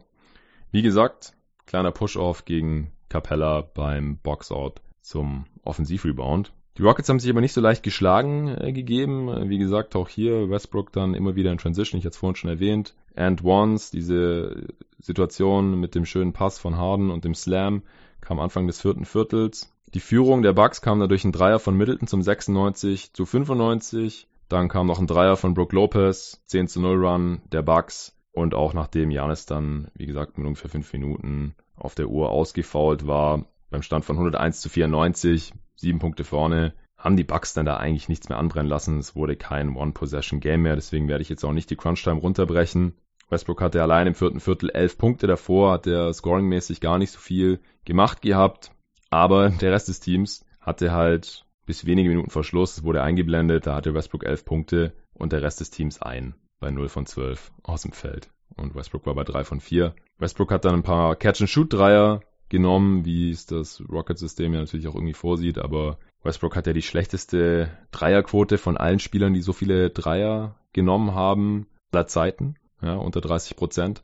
Wie gesagt, kleiner Push-Off gegen Capella beim Boxout zum Offensivrebound. Die Rockets haben sich aber nicht so leicht geschlagen äh, gegeben. Wie gesagt, auch hier Westbrook dann immer wieder in Transition, ich hatte es vorhin schon erwähnt. And once, diese Situation mit dem schönen Pass von Harden und dem Slam, kam Anfang des vierten Viertels. Die Führung der Bucks kam dadurch ein Dreier von Middleton zum 96 zu 95. Dann kam noch ein Dreier von Brook Lopez, 10 zu 0 Run der Bucks. Und auch nachdem Janis dann, wie gesagt, mit ungefähr fünf Minuten auf der Uhr ausgefault war, beim Stand von 101 zu 94, sieben Punkte vorne, haben die Bucks dann da eigentlich nichts mehr anbrennen lassen. Es wurde kein One-Possession-Game mehr, deswegen werde ich jetzt auch nicht die Crunch-Time runterbrechen. Westbrook hatte allein im vierten Viertel elf Punkte davor, hat er scoringmäßig gar nicht so viel gemacht gehabt, aber der Rest des Teams hatte halt bis wenige Minuten vor Schluss, es wurde eingeblendet, da hatte Westbrook elf Punkte und der Rest des Teams ein bei 0 von 12 aus dem Feld. Und Westbrook war bei 3 von 4. Westbrook hat dann ein paar Catch-and-Shoot-Dreier genommen, wie es das Rocket-System ja natürlich auch irgendwie vorsieht, aber Westbrook hat ja die schlechteste Dreierquote von allen Spielern, die so viele Dreier genommen haben, aller Zeiten, ja, unter 30 Prozent.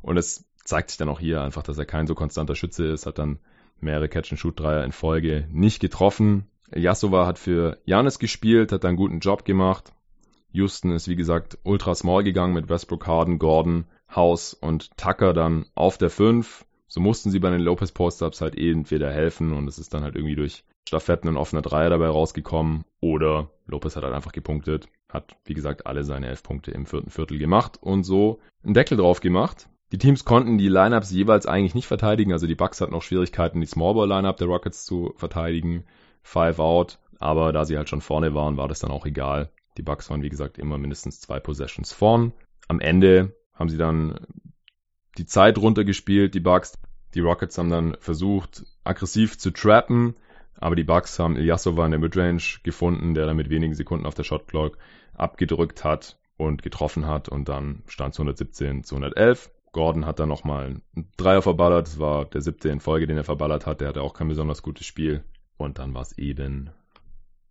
Und es zeigt sich dann auch hier einfach, dass er kein so konstanter Schütze ist, hat dann mehrere Catch-and-Shoot-Dreier in Folge nicht getroffen. Jasova hat für Janis gespielt, hat einen guten Job gemacht. Houston ist wie gesagt ultra small gegangen mit Westbrook, Harden, Gordon, House und Tucker dann auf der 5 so mussten sie bei den Lopez Post-Ups halt entweder helfen und es ist dann halt irgendwie durch Staffetten ein offener Dreier dabei rausgekommen oder Lopez hat halt einfach gepunktet, hat wie gesagt alle seine elf Punkte im vierten Viertel gemacht und so einen Deckel drauf gemacht. Die Teams konnten die Lineups jeweils eigentlich nicht verteidigen, also die Bucks hatten auch Schwierigkeiten, die Smallball Lineup der Rockets zu verteidigen, Five out, aber da sie halt schon vorne waren, war das dann auch egal. Die Bucks waren wie gesagt immer mindestens zwei Possessions vorn. Am Ende haben sie dann die Zeit runtergespielt, die Bucks. Die Rockets haben dann versucht, aggressiv zu trappen, aber die Bucks haben Ilyasova in der Midrange gefunden, der dann mit wenigen Sekunden auf der Shotclock abgedrückt hat und getroffen hat und dann stand es 117 zu 111. Gordon hat dann nochmal einen Dreier verballert, das war der siebte in Folge, den er verballert hat, der hatte auch kein besonders gutes Spiel und dann war es eben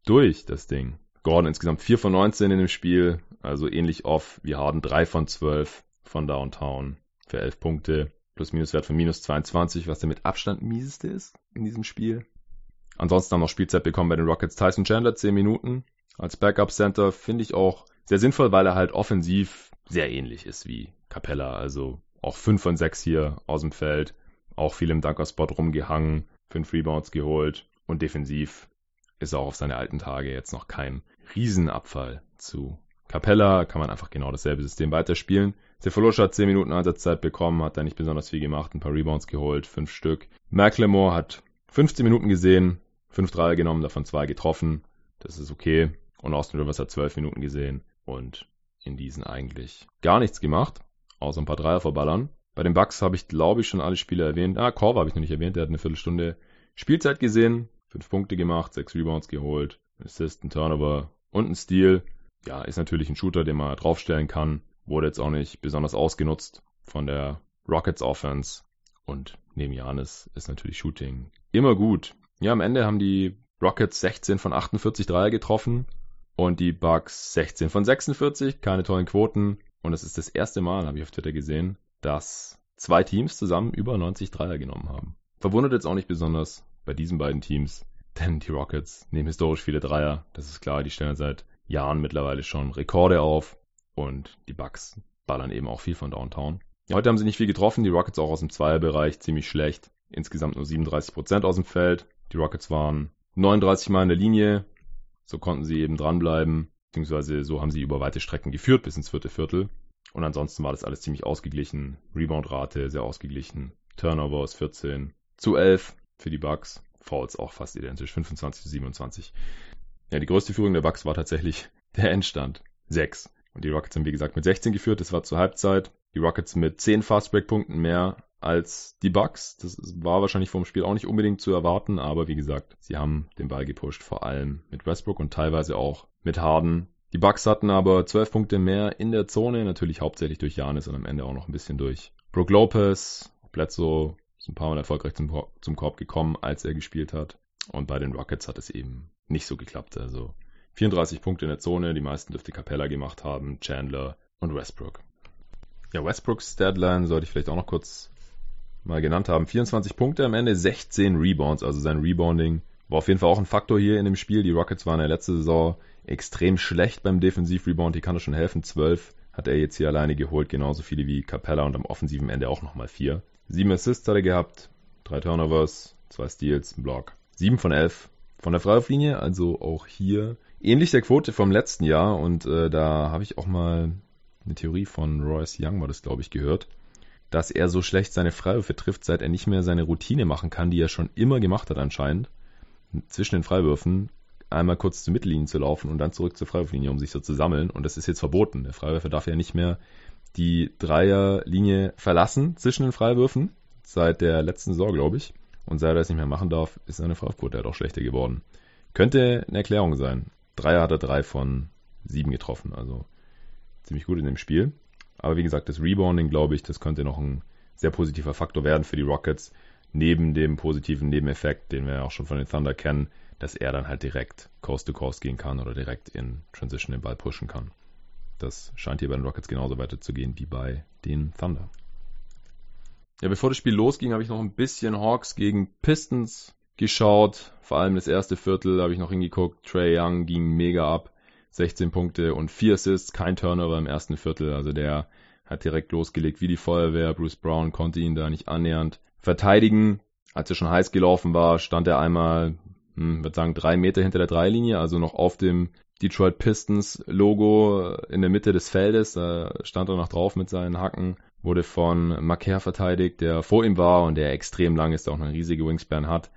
durch, das Ding. Gordon insgesamt 4 von 19 in dem Spiel, also ähnlich off wie Harden 3 von 12 von Downtown für 11 Punkte. Plus-Minus-Wert von minus 22, was der mit Abstand mieseste ist in diesem Spiel. Ansonsten haben noch Spielzeit bekommen bei den Rockets Tyson Chandler 10 Minuten. Als Backup-Center finde ich auch sehr sinnvoll, weil er halt offensiv sehr ähnlich ist wie Capella. Also auch 5 von 6 hier aus dem Feld. auch viel im Dunker-Spot rumgehangen, fünf Rebounds geholt und defensiv ist auch auf seine alten Tage jetzt noch kein Riesenabfall zu Capella. Kann man einfach genau dasselbe System weiterspielen. Sefolosha hat 10 Minuten Einsatzzeit bekommen, hat da nicht besonders viel gemacht, ein paar Rebounds geholt, fünf Stück. McLemore hat 15 Minuten gesehen, fünf Dreier genommen, davon zwei getroffen. Das ist okay. Und Austin Rivers hat 12 Minuten gesehen und in diesen eigentlich gar nichts gemacht, außer ein paar Dreier verballern. Bei den Bucks habe ich, glaube ich, schon alle Spiele erwähnt. Ah, Korver habe ich noch nicht erwähnt, der hat eine Viertelstunde Spielzeit gesehen, fünf Punkte gemacht, sechs Rebounds geholt, Assist, ein Turnover und ein Steal. Ja, ist natürlich ein Shooter, den man draufstellen kann. Wurde jetzt auch nicht besonders ausgenutzt von der Rockets Offense. Und neben Janis ist natürlich Shooting immer gut. Ja, am Ende haben die Rockets 16 von 48 Dreier getroffen und die Bucks 16 von 46. Keine tollen Quoten. Und es ist das erste Mal, habe ich auf Twitter gesehen, dass zwei Teams zusammen über 90 Dreier genommen haben. Verwundert jetzt auch nicht besonders bei diesen beiden Teams, denn die Rockets nehmen historisch viele Dreier. Das ist klar, die stellen seit Jahren mittlerweile schon Rekorde auf und die Bucks ballern eben auch viel von Downtown. Heute haben sie nicht viel getroffen, die Rockets auch aus dem Zweierbereich ziemlich schlecht. Insgesamt nur 37% aus dem Feld. Die Rockets waren 39 Mal in der Linie, so konnten sie eben dranbleiben, beziehungsweise so haben sie über weite Strecken geführt bis ins vierte Viertel. Und ansonsten war das alles ziemlich ausgeglichen. Rebound-Rate sehr ausgeglichen. Turnovers 14 zu 11 für die Bucks. Fouls auch fast identisch, 25 zu 27. Ja, die größte Führung der Bucks war tatsächlich der Endstand. 6. Und die Rockets haben, wie gesagt, mit 16 geführt. Das war zur Halbzeit. Die Rockets mit 10 Fastbreak-Punkten mehr als die Bucks. Das war wahrscheinlich vom Spiel auch nicht unbedingt zu erwarten, aber wie gesagt, sie haben den Ball gepusht, vor allem mit Westbrook und teilweise auch mit Harden. Die Bucks hatten aber 12 Punkte mehr in der Zone, natürlich hauptsächlich durch Janis und am Ende auch noch ein bisschen durch Brook Lopez. Bledsoe ist ein paar Mal erfolgreich zum, zum Korb gekommen, als er gespielt hat. Und bei den Rockets hat es eben nicht so geklappt. Also 34 Punkte in der Zone, die meisten dürfte Capella gemacht haben, Chandler und Westbrook. Ja, Westbrooks Deadline sollte ich vielleicht auch noch kurz mal genannt haben. 24 Punkte am Ende, 16 Rebounds, also sein Rebounding war auf jeden Fall auch ein Faktor hier in dem Spiel. Die Rockets waren in der letzten Saison extrem schlecht beim Defensivrebound, die kann er schon helfen. 12 hat er jetzt hier alleine geholt, genauso viele wie Capella und am offensiven Ende auch nochmal 4. 7 Assists hat er gehabt, 3 Turnovers, 2 Steals, ein Block. 7 von 11 von der Freiwurflinie, also auch hier ähnlich der Quote vom letzten Jahr und äh, da habe ich auch mal eine Theorie von Royce Young, war das glaube ich, gehört dass er so schlecht seine Freiwürfe trifft, seit er nicht mehr seine Routine machen kann, die er schon immer gemacht hat anscheinend, zwischen den Freiwürfen einmal kurz zur Mittellinie zu laufen und dann zurück zur Freiwurflinie, um sich so zu sammeln. Und das ist jetzt verboten. Der Freiwürfer darf ja nicht mehr die Dreierlinie verlassen zwischen den Freiwürfen, seit der letzten Saison, glaube ich. Und seit er das nicht mehr machen darf, ist seine Freiwurfquote halt auch schlechter geworden. Könnte eine Erklärung sein. Dreier hat er drei von sieben getroffen, also ziemlich gut in dem Spiel. Aber wie gesagt, das Rebounding, glaube ich, das könnte noch ein sehr positiver Faktor werden für die Rockets. Neben dem positiven Nebeneffekt, den wir ja auch schon von den Thunder kennen, dass er dann halt direkt Coast to Coast gehen kann oder direkt in Transition den Ball pushen kann. Das scheint hier bei den Rockets genauso weiterzugehen wie bei den Thunder. Ja, bevor das Spiel losging, habe ich noch ein bisschen Hawks gegen Pistons geschaut. Vor allem das erste Viertel habe ich noch hingeguckt. Trey Young ging mega ab. 16 Punkte und 4 Assists, kein Turnover im ersten Viertel. Also der hat direkt losgelegt wie die Feuerwehr. Bruce Brown konnte ihn da nicht annähernd verteidigen. Als er schon heiß gelaufen war, stand er einmal, hm, würde sagen, drei Meter hinter der Dreilinie, also noch auf dem Detroit Pistons Logo in der Mitte des Feldes. Da stand er noch drauf mit seinen Hacken. Wurde von Macaire verteidigt, der vor ihm war und der extrem lang ist, der auch eine riesige Wingspan hat.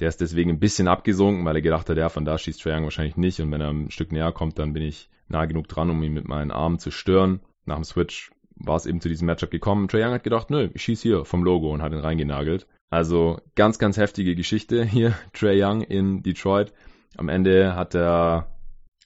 Der ist deswegen ein bisschen abgesunken, weil er gedacht hat, ja, von da schießt Trae Young wahrscheinlich nicht. Und wenn er ein Stück näher kommt, dann bin ich nah genug dran, um ihn mit meinen Armen zu stören. Nach dem Switch war es eben zu diesem Matchup gekommen. Trae Young hat gedacht, nö, ich schieß hier vom Logo und hat ihn reingenagelt. Also ganz, ganz heftige Geschichte hier. Trae Young in Detroit. Am Ende hat er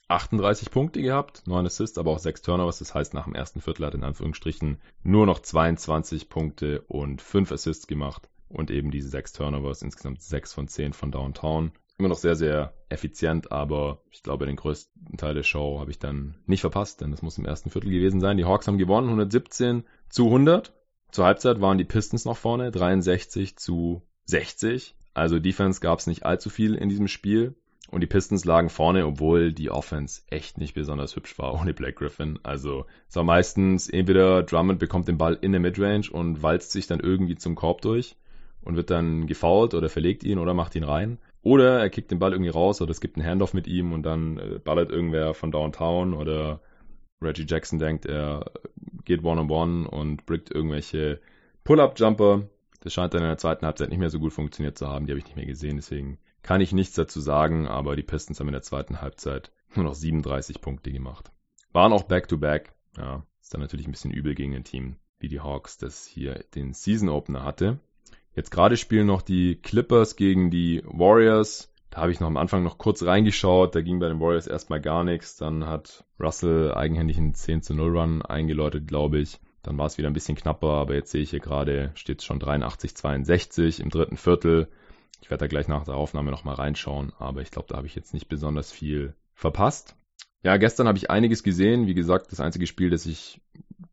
38 Punkte gehabt, 9 Assists, aber auch 6 Turnovers. Das heißt, nach dem ersten Viertel hat er in Anführungsstrichen nur noch 22 Punkte und 5 Assists gemacht und eben diese 6 Turnovers, insgesamt 6 von 10 von Downtown. Immer noch sehr, sehr effizient, aber ich glaube, den größten Teil der Show habe ich dann nicht verpasst, denn das muss im ersten Viertel gewesen sein. Die Hawks haben gewonnen, 117 zu 100. Zur Halbzeit waren die Pistons noch vorne, 63 zu 60. Also Defense gab es nicht allzu viel in diesem Spiel. Und die Pistons lagen vorne, obwohl die Offense echt nicht besonders hübsch war ohne Black Griffin. Also es war meistens entweder Drummond bekommt den Ball in der Midrange und walzt sich dann irgendwie zum Korb durch und wird dann gefoult oder verlegt ihn oder macht ihn rein. Oder er kickt den Ball irgendwie raus oder es gibt einen Handoff mit ihm und dann äh, ballert irgendwer von Downtown oder Reggie Jackson denkt, er geht One-on-One -on -one und brickt irgendwelche Pull-Up-Jumper. Das scheint dann in der zweiten Halbzeit nicht mehr so gut funktioniert zu haben. Die habe ich nicht mehr gesehen, deswegen kann ich nichts dazu sagen, aber die Pistons haben in der zweiten Halbzeit nur noch 37 Punkte gemacht. Waren auch Back-to-Back. -back. Ja, ist dann natürlich ein bisschen übel gegen ein Team wie die Hawks, das hier den Season Opener hatte. Jetzt gerade spielen noch die Clippers gegen die Warriors. Da habe ich noch am Anfang noch kurz reingeschaut. Da ging bei den Warriors erstmal gar nichts. Dann hat Russell eigenhändig einen 10 zu 0 Run eingeläutet, glaube ich. Dann war es wieder ein bisschen knapper, aber jetzt sehe ich hier gerade, steht es schon 83-62 im dritten Viertel. Ich werde da gleich nach der Aufnahme nochmal reinschauen, aber ich glaube, da habe ich jetzt nicht besonders viel verpasst. Ja, gestern habe ich einiges gesehen. Wie gesagt, das einzige Spiel, das ich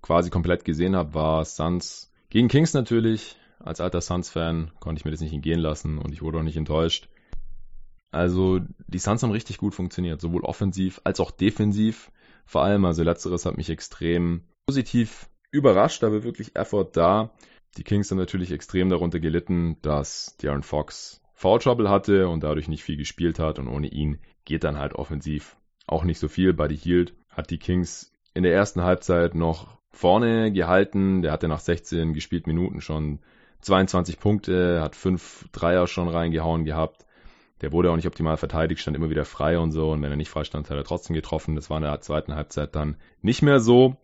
quasi komplett gesehen habe, war Suns gegen Kings natürlich. Als alter Suns-Fan konnte ich mir das nicht entgehen lassen und ich wurde auch nicht enttäuscht. Also die Suns haben richtig gut funktioniert, sowohl offensiv als auch defensiv. Vor allem, also letzteres hat mich extrem positiv überrascht, aber wirklich Effort da. Die Kings haben natürlich extrem darunter gelitten, dass Darren Fox Foul Trouble hatte und dadurch nicht viel gespielt hat und ohne ihn geht dann halt offensiv auch nicht so viel. Buddy Hield hat die Kings in der ersten Halbzeit noch vorne gehalten. Der hatte nach 16 gespielt Minuten schon 22 Punkte, hat fünf Dreier schon reingehauen gehabt. Der wurde auch nicht optimal verteidigt, stand immer wieder frei und so. Und wenn er nicht frei stand, hat er trotzdem getroffen. Das war in der zweiten Halbzeit dann nicht mehr so.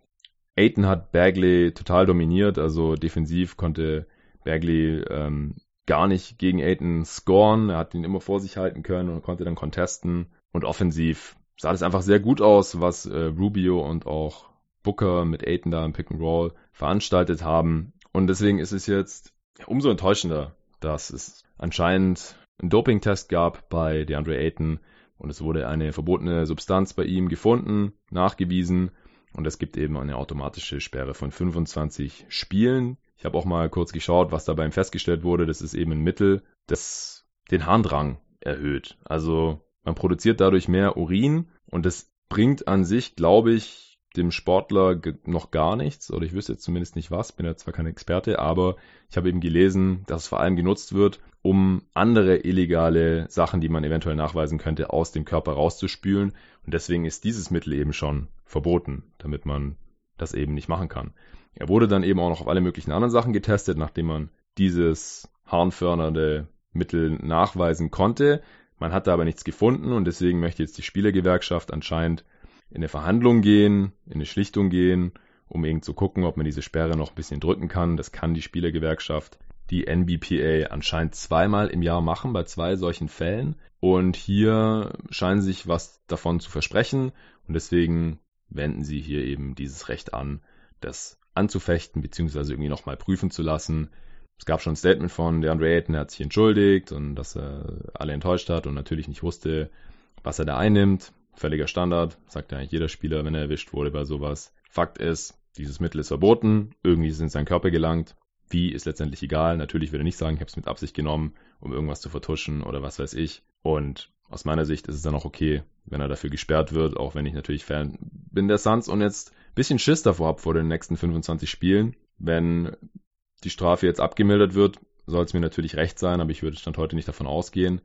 Aiton hat Bagley total dominiert, also defensiv konnte Bagley ähm, gar nicht gegen Aiton scoren. Er hat ihn immer vor sich halten können und konnte dann contesten. Und offensiv sah das einfach sehr gut aus, was äh, Rubio und auch Booker mit Aiton da im Pick and Roll veranstaltet haben. Und deswegen ist es jetzt umso enttäuschender, dass es anscheinend einen Doping-Test gab bei DeAndre Ayton und es wurde eine verbotene Substanz bei ihm gefunden, nachgewiesen und es gibt eben eine automatische Sperre von 25 Spielen. Ich habe auch mal kurz geschaut, was dabei festgestellt wurde. Das ist eben ein Mittel, das den Harndrang erhöht. Also man produziert dadurch mehr Urin und das bringt an sich, glaube ich, dem Sportler noch gar nichts oder ich wüsste jetzt zumindest nicht was, bin ja zwar kein Experte, aber ich habe eben gelesen, dass es vor allem genutzt wird, um andere illegale Sachen, die man eventuell nachweisen könnte, aus dem Körper rauszuspülen und deswegen ist dieses Mittel eben schon verboten, damit man das eben nicht machen kann. Er wurde dann eben auch noch auf alle möglichen anderen Sachen getestet, nachdem man dieses harnfördernde Mittel nachweisen konnte. Man hat da aber nichts gefunden und deswegen möchte jetzt die Spielergewerkschaft anscheinend in eine Verhandlung gehen, in eine Schlichtung gehen, um eben zu gucken, ob man diese Sperre noch ein bisschen drücken kann. Das kann die Spielergewerkschaft, die NBPA, anscheinend zweimal im Jahr machen bei zwei solchen Fällen. Und hier scheinen sich was davon zu versprechen. Und deswegen wenden sie hier eben dieses Recht an, das anzufechten, beziehungsweise irgendwie nochmal prüfen zu lassen. Es gab schon ein Statement von DeAndre Ayton, er hat sich entschuldigt und dass er alle enttäuscht hat und natürlich nicht wusste, was er da einnimmt völliger Standard, sagt ja eigentlich jeder Spieler, wenn er erwischt wurde bei sowas. Fakt ist, dieses Mittel ist verboten, irgendwie ist es in seinen Körper gelangt. Wie ist letztendlich egal. Natürlich würde er nicht sagen, ich habe es mit Absicht genommen, um irgendwas zu vertuschen oder was weiß ich. Und aus meiner Sicht ist es dann auch okay, wenn er dafür gesperrt wird, auch wenn ich natürlich Fan bin der Suns und jetzt ein bisschen Schiss davor habe vor den nächsten 25 Spielen. Wenn die Strafe jetzt abgemildert wird, soll es mir natürlich recht sein, aber ich würde Stand heute nicht davon ausgehen.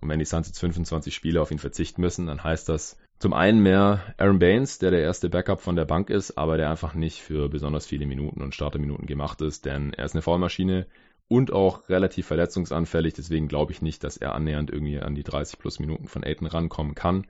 Und wenn die Suns jetzt 25 Spiele auf ihn verzichten müssen, dann heißt das zum einen mehr Aaron Baines, der der erste Backup von der Bank ist, aber der einfach nicht für besonders viele Minuten und Starterminuten gemacht ist, denn er ist eine Vollmaschine und auch relativ verletzungsanfällig. Deswegen glaube ich nicht, dass er annähernd irgendwie an die 30 plus Minuten von Aiden rankommen kann.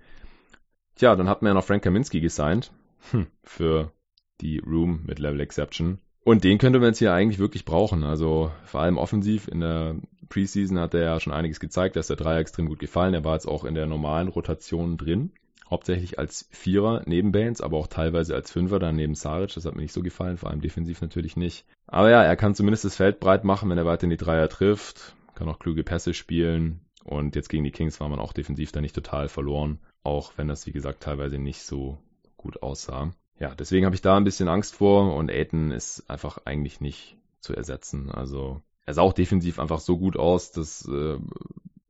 Tja, dann hat man ja noch Frank Kaminski gesigned hm, für die Room mit Level Exception. Und den könnte man jetzt hier eigentlich wirklich brauchen. Also vor allem offensiv in der Preseason hat er ja schon einiges gezeigt, dass der Dreier extrem gut gefallen. Er war jetzt auch in der normalen Rotation drin. Hauptsächlich als Vierer neben Baines, aber auch teilweise als Fünfer dann neben Saric. Das hat mir nicht so gefallen, vor allem defensiv natürlich nicht. Aber ja, er kann zumindest das Feld breit machen, wenn er weiter in die Dreier trifft. Kann auch kluge Pässe spielen. Und jetzt gegen die Kings war man auch defensiv da nicht total verloren. Auch wenn das, wie gesagt, teilweise nicht so gut aussah ja, deswegen habe ich da ein bisschen Angst vor und Aiden ist einfach eigentlich nicht zu ersetzen. Also er sah auch defensiv einfach so gut aus, das äh,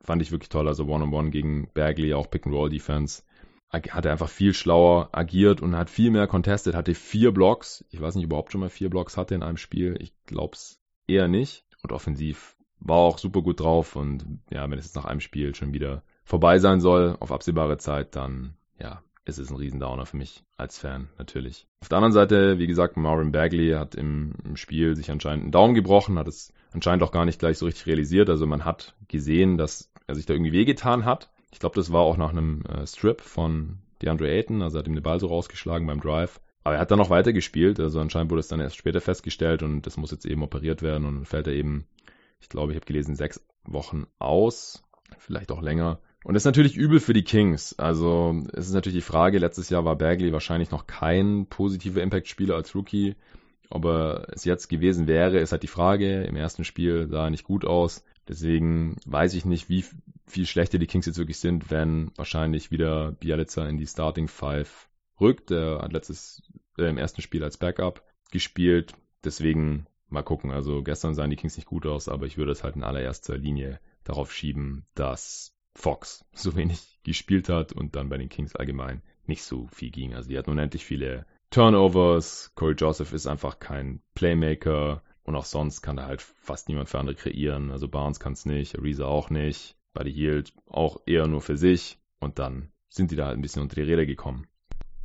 fand ich wirklich toll. Also One-on-One -on -one gegen Bagley, auch Pick-and-Roll-Defense. Hat er einfach viel schlauer agiert und hat viel mehr contested, hatte vier Blocks. Ich weiß nicht, ob er überhaupt schon mal vier Blocks hatte in einem Spiel. Ich glaube es eher nicht. Und offensiv war auch super gut drauf und ja, wenn es jetzt nach einem Spiel schon wieder vorbei sein soll, auf absehbare Zeit, dann ja, ist es ein Riesendowner für mich als Fan, natürlich. Auf der anderen Seite, wie gesagt, Marvin Bagley hat im, im, Spiel sich anscheinend einen Daumen gebrochen, hat es anscheinend auch gar nicht gleich so richtig realisiert. Also man hat gesehen, dass er sich da irgendwie wehgetan hat. Ich glaube, das war auch nach einem äh, Strip von DeAndre Ayton, also er hat ihm den Ball so rausgeschlagen beim Drive. Aber er hat dann noch weiter gespielt, also anscheinend wurde es dann erst später festgestellt und das muss jetzt eben operiert werden und dann fällt er eben, ich glaube, ich habe gelesen, sechs Wochen aus, vielleicht auch länger. Und das ist natürlich übel für die Kings. Also es ist natürlich die Frage, letztes Jahr war Bagley wahrscheinlich noch kein positiver Impact-Spieler als Rookie. Ob er es jetzt gewesen wäre, ist halt die Frage. Im ersten Spiel sah er nicht gut aus. Deswegen weiß ich nicht, wie viel schlechter die Kings jetzt wirklich sind, wenn wahrscheinlich wieder Bialica in die Starting Five rückt. Er hat letztes äh, im ersten Spiel als Backup gespielt. Deswegen mal gucken. Also gestern sahen die Kings nicht gut aus, aber ich würde es halt in allererster Linie darauf schieben, dass Fox so wenig gespielt hat und dann bei den Kings allgemein nicht so viel ging. Also die hatten unendlich viele Turnovers. Corey Joseph ist einfach kein Playmaker und auch sonst kann da halt fast niemand für andere kreieren. Also Barnes kann es nicht, Ariza auch nicht, Buddy Hield auch eher nur für sich und dann sind die da halt ein bisschen unter die Räder gekommen.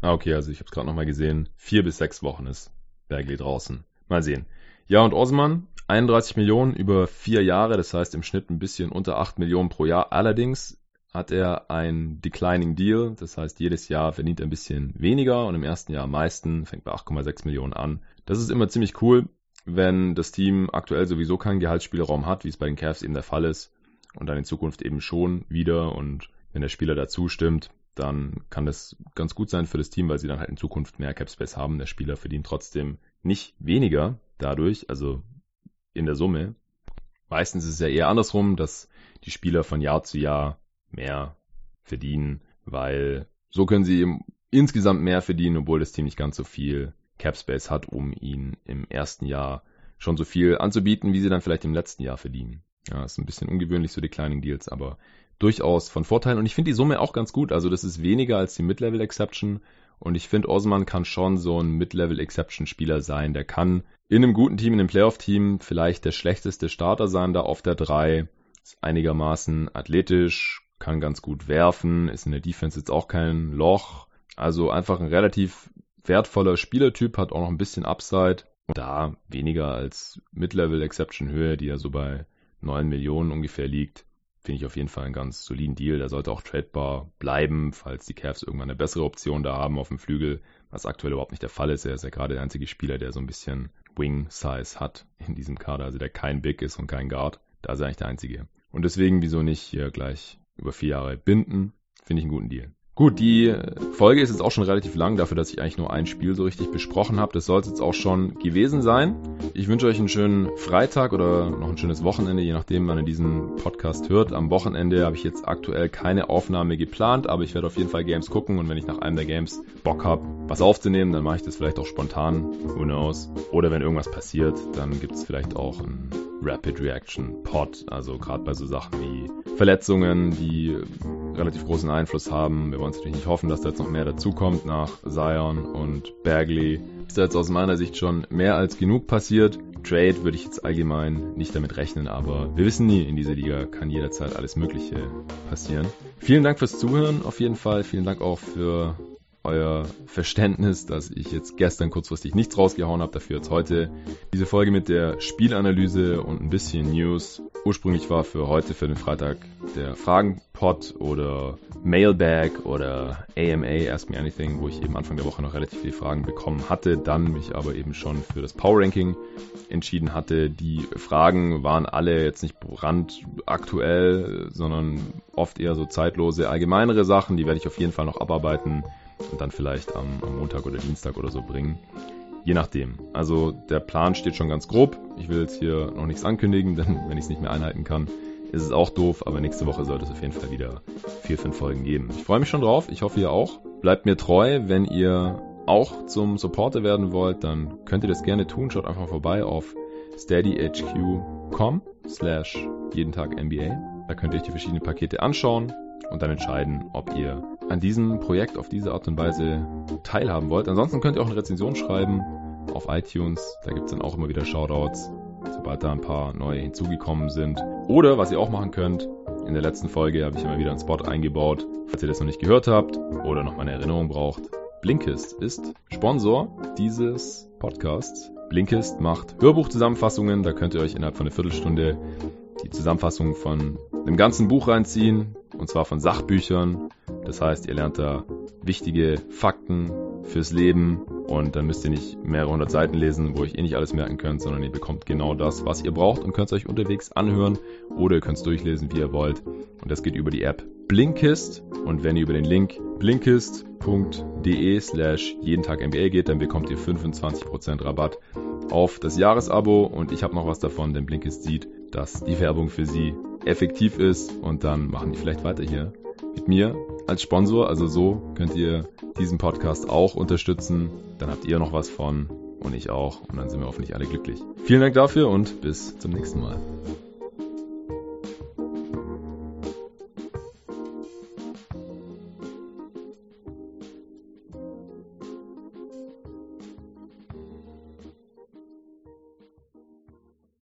Ah, okay, also ich habe es gerade nochmal gesehen. Vier bis sechs Wochen ist Bagley draußen. Mal sehen. Ja, und Osman, 31 Millionen über vier Jahre, das heißt im Schnitt ein bisschen unter 8 Millionen pro Jahr. Allerdings hat er ein Declining Deal, das heißt jedes Jahr verdient er ein bisschen weniger und im ersten Jahr am meisten, fängt bei 8,6 Millionen an. Das ist immer ziemlich cool, wenn das Team aktuell sowieso keinen Gehaltsspielraum hat, wie es bei den Cavs eben der Fall ist und dann in Zukunft eben schon wieder und wenn der Spieler dazu stimmt, dann kann das ganz gut sein für das Team, weil sie dann halt in Zukunft mehr Capspace haben. Der Spieler verdient trotzdem nicht weniger dadurch, also in der Summe. Meistens ist es ja eher andersrum, dass die Spieler von Jahr zu Jahr mehr verdienen, weil so können sie insgesamt mehr verdienen, obwohl das Team nicht ganz so viel Capspace hat, um ihnen im ersten Jahr schon so viel anzubieten, wie sie dann vielleicht im letzten Jahr verdienen. Ja, ist ein bisschen ungewöhnlich, so Declining Deals, aber durchaus von Vorteil. Und ich finde die Summe auch ganz gut. Also das ist weniger als die Mid-Level Exception. Und ich finde, Osman kann schon so ein Mid-Level Exception Spieler sein. Der kann in einem guten Team, in einem Playoff-Team vielleicht der schlechteste Starter sein da auf der 3. Ist einigermaßen athletisch, kann ganz gut werfen, ist in der Defense jetzt auch kein Loch. Also einfach ein relativ wertvoller Spielertyp, hat auch noch ein bisschen Upside. Und da weniger als Mid-Level Exception Höhe, die ja so bei 9 Millionen ungefähr liegt finde ich auf jeden Fall einen ganz soliden Deal. Der sollte auch tradebar bleiben, falls die Cavs irgendwann eine bessere Option da haben auf dem Flügel, was aktuell überhaupt nicht der Fall ist. Er ist ja gerade der einzige Spieler, der so ein bisschen Wing-Size hat in diesem Kader, also der kein Big ist und kein Guard. Da ist er eigentlich der einzige. Und deswegen, wieso nicht hier gleich über vier Jahre binden, finde ich einen guten Deal. Gut, die Folge ist jetzt auch schon relativ lang, dafür, dass ich eigentlich nur ein Spiel so richtig besprochen habe. Das soll es jetzt auch schon gewesen sein. Ich wünsche euch einen schönen Freitag oder noch ein schönes Wochenende, je nachdem, wann ihr diesen Podcast hört. Am Wochenende habe ich jetzt aktuell keine Aufnahme geplant, aber ich werde auf jeden Fall Games gucken und wenn ich nach einem der Games Bock habe, was aufzunehmen, dann mache ich das vielleicht auch spontan. Who knows? Oder wenn irgendwas passiert, dann gibt es vielleicht auch ein Rapid Reaction Pod, also gerade bei so Sachen wie Verletzungen, die relativ großen Einfluss haben. Wir wollen natürlich nicht hoffen, dass da jetzt noch mehr dazukommt nach Zion und Bagley. Ist da jetzt aus meiner Sicht schon mehr als genug passiert. Trade würde ich jetzt allgemein nicht damit rechnen, aber wir wissen nie, in dieser Liga kann jederzeit alles Mögliche passieren. Vielen Dank fürs Zuhören auf jeden Fall. Vielen Dank auch für euer Verständnis, dass ich jetzt gestern kurzfristig nichts rausgehauen habe. Dafür jetzt heute diese Folge mit der Spielanalyse und ein bisschen News. Ursprünglich war für heute, für den Freitag, der Fragenpot oder Mailbag oder AMA, Ask Me Anything, wo ich eben Anfang der Woche noch relativ viele Fragen bekommen hatte, dann mich aber eben schon für das Power Ranking entschieden hatte. Die Fragen waren alle jetzt nicht brandaktuell, sondern oft eher so zeitlose, allgemeinere Sachen. Die werde ich auf jeden Fall noch abarbeiten und dann vielleicht am, am Montag oder Dienstag oder so bringen. Je nachdem. Also der Plan steht schon ganz grob. Ich will jetzt hier noch nichts ankündigen, denn wenn ich es nicht mehr einhalten kann, ist es auch doof. Aber nächste Woche sollte es auf jeden Fall wieder vier, fünf Folgen geben. Ich freue mich schon drauf. Ich hoffe ihr auch. Bleibt mir treu. Wenn ihr auch zum Supporter werden wollt, dann könnt ihr das gerne tun. Schaut einfach vorbei auf steadyhq.com slash jeden Tag NBA. Da könnt ihr euch die verschiedenen Pakete anschauen und dann entscheiden, ob ihr an diesem Projekt auf diese Art und Weise teilhaben wollt. Ansonsten könnt ihr auch eine Rezension schreiben auf iTunes. Da gibt es dann auch immer wieder Shoutouts. So sobald da ein paar neue hinzugekommen sind. Oder was ihr auch machen könnt, in der letzten Folge habe ich immer wieder einen Spot eingebaut. Falls ihr das noch nicht gehört habt oder noch meine Erinnerung braucht, Blinkist ist Sponsor dieses Podcasts. Blinkist macht Hörbuchzusammenfassungen, da könnt ihr euch innerhalb von einer Viertelstunde die Zusammenfassung von einem ganzen Buch reinziehen, und zwar von Sachbüchern. Das heißt, ihr lernt da wichtige Fakten fürs Leben und dann müsst ihr nicht mehrere hundert Seiten lesen, wo ihr eh nicht alles merken könnt, sondern ihr bekommt genau das, was ihr braucht und könnt es euch unterwegs anhören oder ihr könnt es durchlesen, wie ihr wollt. Und das geht über die App Blinkist und wenn ihr über den Link blinkist.de slash jeden Tag MBA geht, dann bekommt ihr 25% Rabatt auf das Jahresabo und ich habe noch was davon, denn Blinkist sieht, dass die Werbung für sie effektiv ist und dann machen die vielleicht weiter hier mit mir als Sponsor. Also so könnt ihr diesen Podcast auch unterstützen. Dann habt ihr noch was von und ich auch und dann sind wir hoffentlich alle glücklich. Vielen Dank dafür und bis zum nächsten Mal.